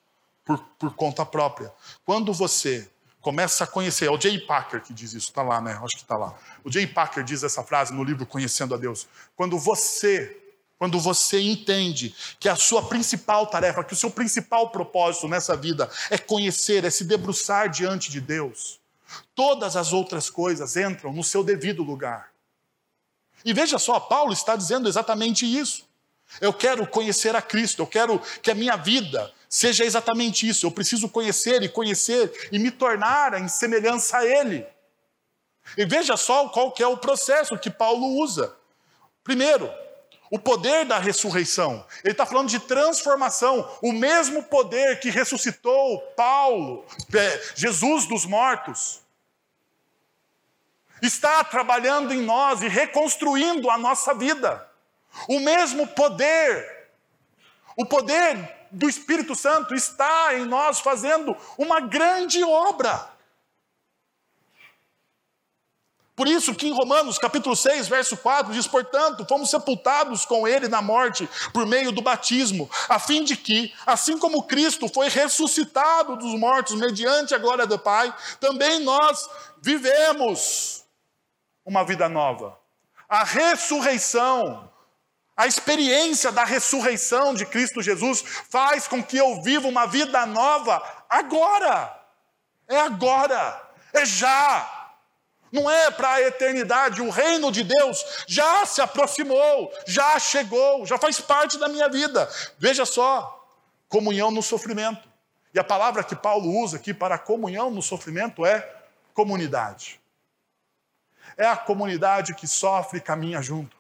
por, por conta própria. Quando você começa a conhecer. É o Jay Packer que diz isso, está lá, né? Acho que está lá. O Jay Packer diz essa frase no livro Conhecendo a Deus. Quando você, quando você entende que a sua principal tarefa, que o seu principal propósito nessa vida é conhecer, é se debruçar diante de Deus, todas as outras coisas entram no seu devido lugar. E veja só, Paulo está dizendo exatamente isso. Eu quero conhecer a Cristo, eu quero que a minha vida seja exatamente isso. Eu preciso conhecer e conhecer e me tornar em semelhança a Ele. E veja só qual que é o processo que Paulo usa. Primeiro, o poder da ressurreição. Ele está falando de transformação. O mesmo poder que ressuscitou Paulo, é, Jesus dos mortos, está trabalhando em nós e reconstruindo a nossa vida. O mesmo poder, o poder do Espírito Santo está em nós fazendo uma grande obra. Por isso que em Romanos capítulo 6, verso 4, diz, portanto, fomos sepultados com ele na morte por meio do batismo, a fim de que, assim como Cristo foi ressuscitado dos mortos mediante a glória do Pai, também nós vivemos uma vida nova. A ressurreição A experiência da ressurreição de Cristo Jesus faz com que eu viva uma vida nova agora. É agora, é já. Não é para a eternidade, o reino de Deus já se aproximou, já chegou, já faz parte da minha vida. Veja só, comunhão no sofrimento. E a palavra que Paulo usa aqui para comunhão no sofrimento é comunidade. É a comunidade que sofre e caminha junto.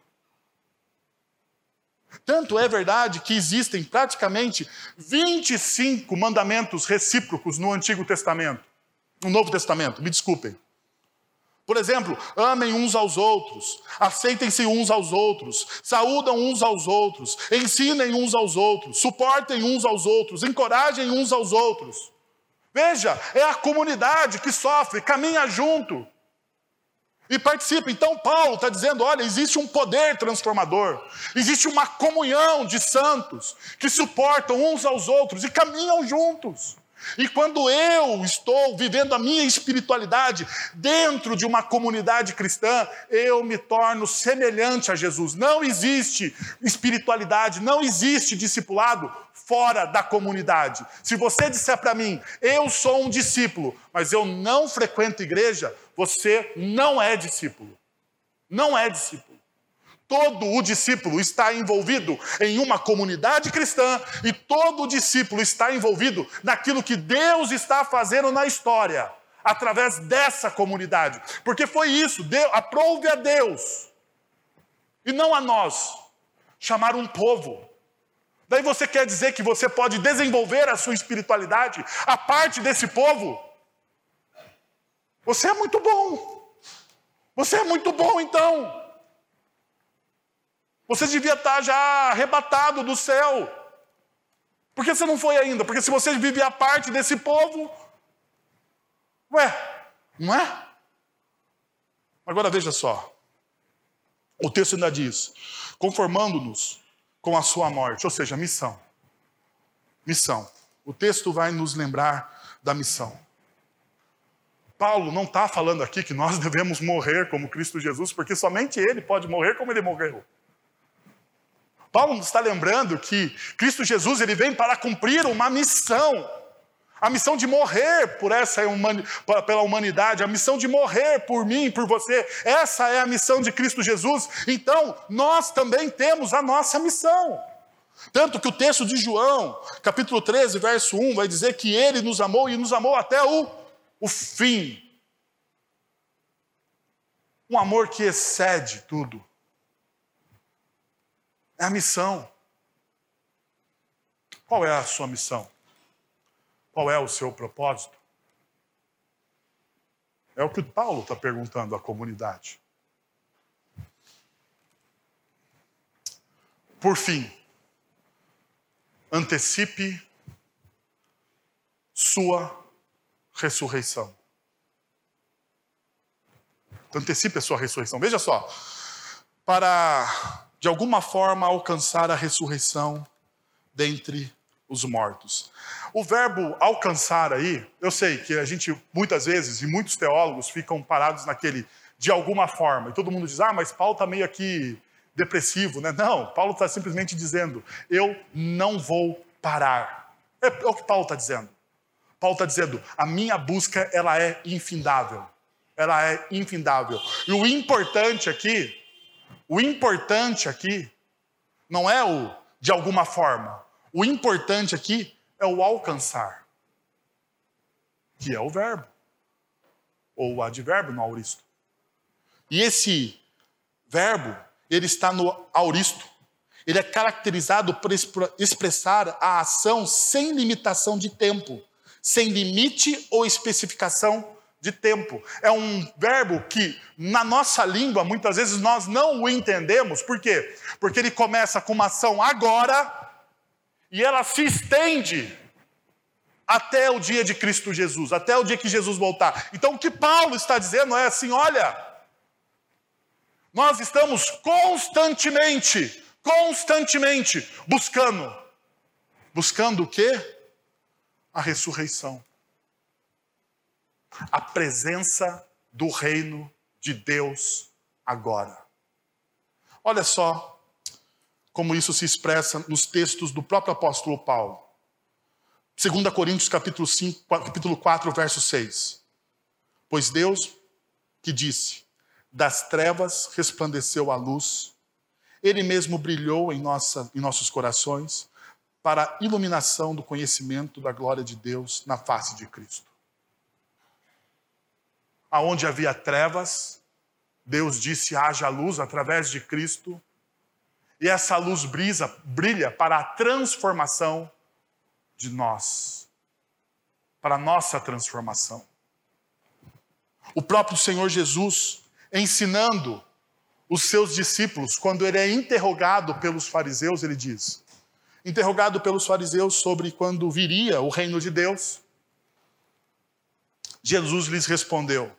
Tanto é verdade que existem praticamente 25 mandamentos recíprocos no Antigo Testamento, no Novo Testamento, me desculpem. Por exemplo, amem uns aos outros, aceitem-se uns aos outros, saúdam uns aos outros, ensinem uns aos outros, suportem uns aos outros, encorajem uns aos outros. Veja, é a comunidade que sofre, caminha junto e participa. Então, Paulo está dizendo: olha, existe um poder transformador, existe uma comunhão de santos que suportam uns aos outros e caminham juntos. E quando eu estou vivendo a minha espiritualidade dentro de uma comunidade cristã, eu me torno semelhante a Jesus. Não existe espiritualidade, não existe discipulado fora da comunidade. Se você disser para mim, eu sou um discípulo, mas eu não frequento igreja, você não é discípulo. Não é discípulo. Todo o discípulo está envolvido em uma comunidade cristã e todo o discípulo está envolvido naquilo que Deus está fazendo na história, através dessa comunidade. Porque foi isso, Deus, aprove a Deus e não a nós chamar um povo. Daí você quer dizer que você pode desenvolver a sua espiritualidade a parte desse povo? Você é muito bom. Você é muito bom então. Você devia estar já arrebatado do céu. Por que você não foi ainda? Porque se você vive a parte desse povo, ué, não é? Agora veja só. O texto ainda diz: conformando-nos com a sua morte, ou seja, missão. Missão. O texto vai nos lembrar da missão. Paulo não está falando aqui que nós <laughs> devemos morrer como Cristo Jesus, porque somente Ele pode morrer como Ele morreu. Paulo nos está lembrando que Cristo Jesus ele vem para cumprir uma missão. A missão de morrer por essa pela humanidade, a missão de morrer por mim, por você. Essa é a missão de Cristo Jesus. Então, nós também temos a nossa missão. Tanto que o texto de João, capítulo 13, verso 1, vai dizer que ele nos amou e nos amou até o, o fim. Um amor que excede tudo. É a missão. Qual é a sua missão? Qual é o seu propósito? É o que Paulo está perguntando à comunidade. Por fim, antecipe sua ressurreição. Antecipe a sua ressurreição. Veja só, para de alguma forma alcançar a ressurreição dentre os mortos. O verbo alcançar aí, eu sei que a gente muitas vezes, e muitos teólogos ficam parados naquele de alguma forma, e todo mundo diz, ah, mas Paulo está meio aqui depressivo, né? Não, Paulo está simplesmente dizendo, eu não vou parar. É, é o que Paulo está dizendo. Paulo está dizendo, a minha busca ela é infindável. Ela é infindável. E o importante aqui o importante aqui não é o de alguma forma. O importante aqui é o alcançar, que é o verbo, ou o advérbio no auristo. E esse verbo, ele está no auristo. Ele é caracterizado por expressar a ação sem limitação de tempo, sem limite ou especificação de tempo. É um verbo que, na nossa língua, muitas vezes nós não o entendemos. Por quê? Porque ele começa com uma ação agora e ela se estende até o dia de Cristo Jesus, até o dia que Jesus voltar. Então, o que Paulo está dizendo é assim: olha, nós estamos constantemente, constantemente buscando. Buscando o quê? A ressurreição a presença do reino de Deus agora. Olha só, como isso se expressa nos textos do próprio apóstolo Paulo. 2 Coríntios capítulo, 5, capítulo 4, verso 6. Pois Deus que disse, das trevas resplandeceu a luz, Ele mesmo brilhou em, nossa, em nossos corações para a iluminação do conhecimento da glória de Deus na face de Cristo. Aonde havia trevas, Deus disse: haja luz através de Cristo, e essa luz brisa, brilha para a transformação de nós, para a nossa transformação. O próprio Senhor Jesus ensinando os seus discípulos, quando ele é interrogado pelos fariseus, ele diz: interrogado pelos fariseus sobre quando viria o reino de Deus, Jesus lhes respondeu: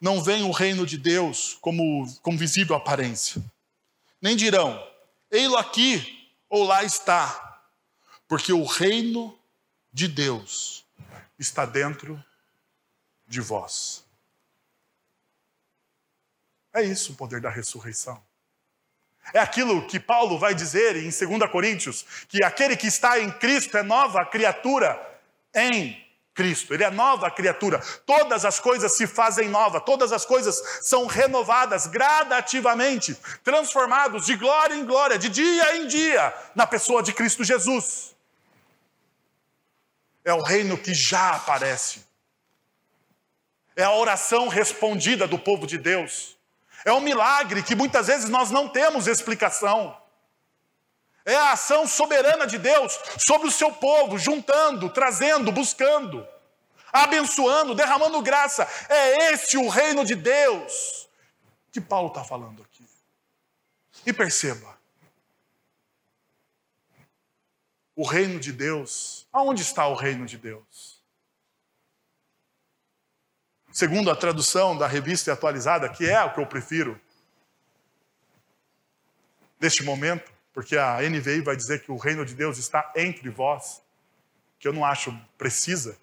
Não vem o reino de Deus como, como visível aparência nem dirão: ei-lo aqui ou lá está, porque o reino de Deus está dentro de vós. É isso o poder da ressurreição. É aquilo que Paulo vai dizer em 2 Coríntios: que aquele que está em Cristo é nova criatura em Cristo, ele é nova criatura. Todas as coisas se fazem nova, todas as coisas são renovadas gradativamente, transformados de glória em glória, de dia em dia, na pessoa de Cristo Jesus. É o reino que já aparece. É a oração respondida do povo de Deus. É um milagre que muitas vezes nós não temos explicação. É a ação soberana de Deus sobre o seu povo, juntando, trazendo, buscando, abençoando, derramando graça. É esse o reino de Deus que Paulo está falando aqui. E perceba, o reino de Deus, aonde está o reino de Deus? Segundo a tradução da revista atualizada, que é o que eu prefiro, neste momento, porque a NVI vai dizer que o reino de Deus está entre vós, que eu não acho precisa.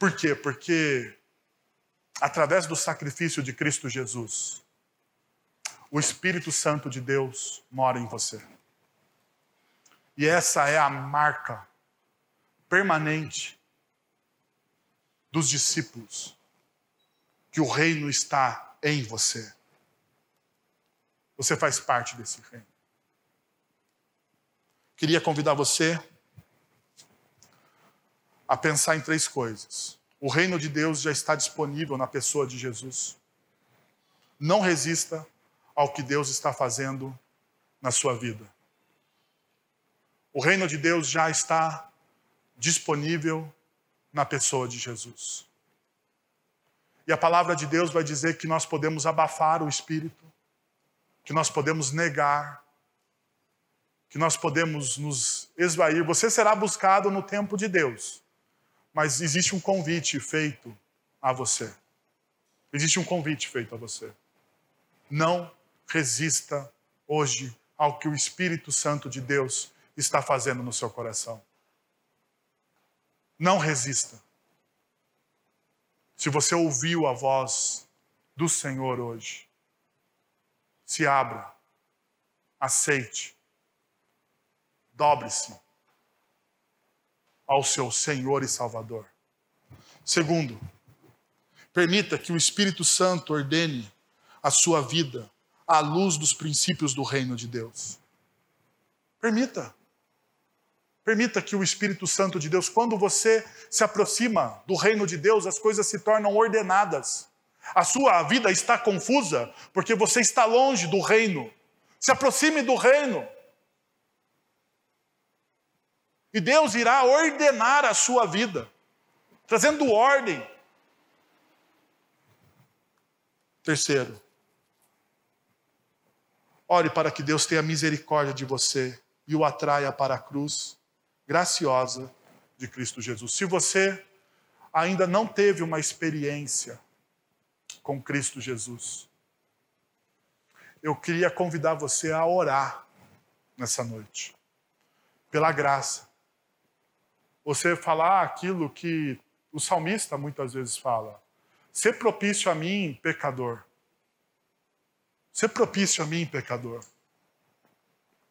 Por quê? Porque através do sacrifício de Cristo Jesus, o Espírito Santo de Deus mora em você. E essa é a marca permanente dos discípulos, que o reino está em você. Você faz parte desse reino. Queria convidar você a pensar em três coisas. O reino de Deus já está disponível na pessoa de Jesus. Não resista ao que Deus está fazendo na sua vida. O reino de Deus já está disponível na pessoa de Jesus. E a palavra de Deus vai dizer que nós podemos abafar o espírito, que nós podemos negar, que nós podemos nos esvair. Você será buscado no tempo de Deus, mas existe um convite feito a você. Existe um convite feito a você. Não resista hoje ao que o Espírito Santo de Deus está fazendo no seu coração. Não resista. Se você ouviu a voz do Senhor hoje, se abra, aceite, dobre-se ao seu Senhor e Salvador. Segundo, permita que o Espírito Santo ordene a sua vida à luz dos princípios do reino de Deus. Permita. Permita que o Espírito Santo de Deus, quando você se aproxima do reino de Deus, as coisas se tornam ordenadas. A sua vida está confusa porque você está longe do reino. Se aproxime do reino. E Deus irá ordenar a sua vida, trazendo ordem. Terceiro, ore para que Deus tenha misericórdia de você e o atraia para a cruz graciosa de Cristo Jesus. Se você ainda não teve uma experiência com Cristo Jesus. Eu queria convidar você a orar nessa noite, pela graça. Você falar aquilo que o salmista muitas vezes fala: ser propício a mim, pecador. Ser propício a mim, pecador.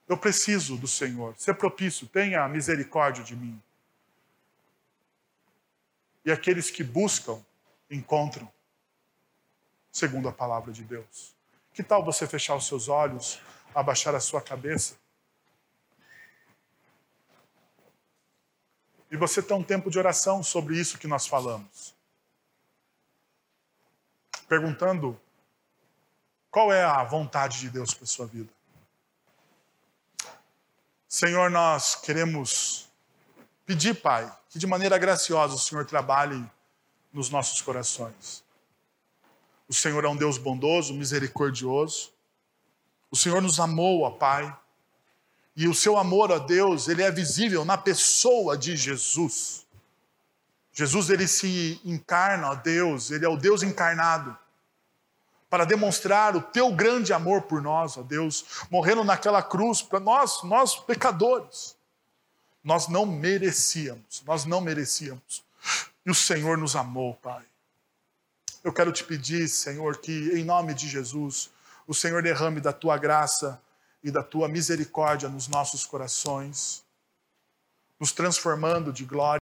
Eu preciso do Senhor. Ser propício, tenha misericórdia de mim. E aqueles que buscam, encontram, segundo a palavra de Deus. Que tal você fechar os seus olhos, abaixar a sua cabeça? E você ter um tempo de oração sobre isso que nós falamos. Perguntando qual é a vontade de Deus para a sua vida. Senhor, nós queremos pedir, Pai, que de maneira graciosa o Senhor trabalhe nos nossos corações. O Senhor é um Deus bondoso, misericordioso. O Senhor nos amou, ó Pai. E o seu amor a Deus, ele é visível na pessoa de Jesus. Jesus ele se encarna, ó Deus, ele é o Deus encarnado para demonstrar o teu grande amor por nós, ó Deus, morrendo naquela cruz para nós, nós pecadores. Nós não merecíamos, nós não merecíamos. E o Senhor nos amou, Pai. Eu quero te pedir, Senhor, que em nome de Jesus, o Senhor derrame da tua graça e da tua misericórdia nos nossos corações, nos transformando de glória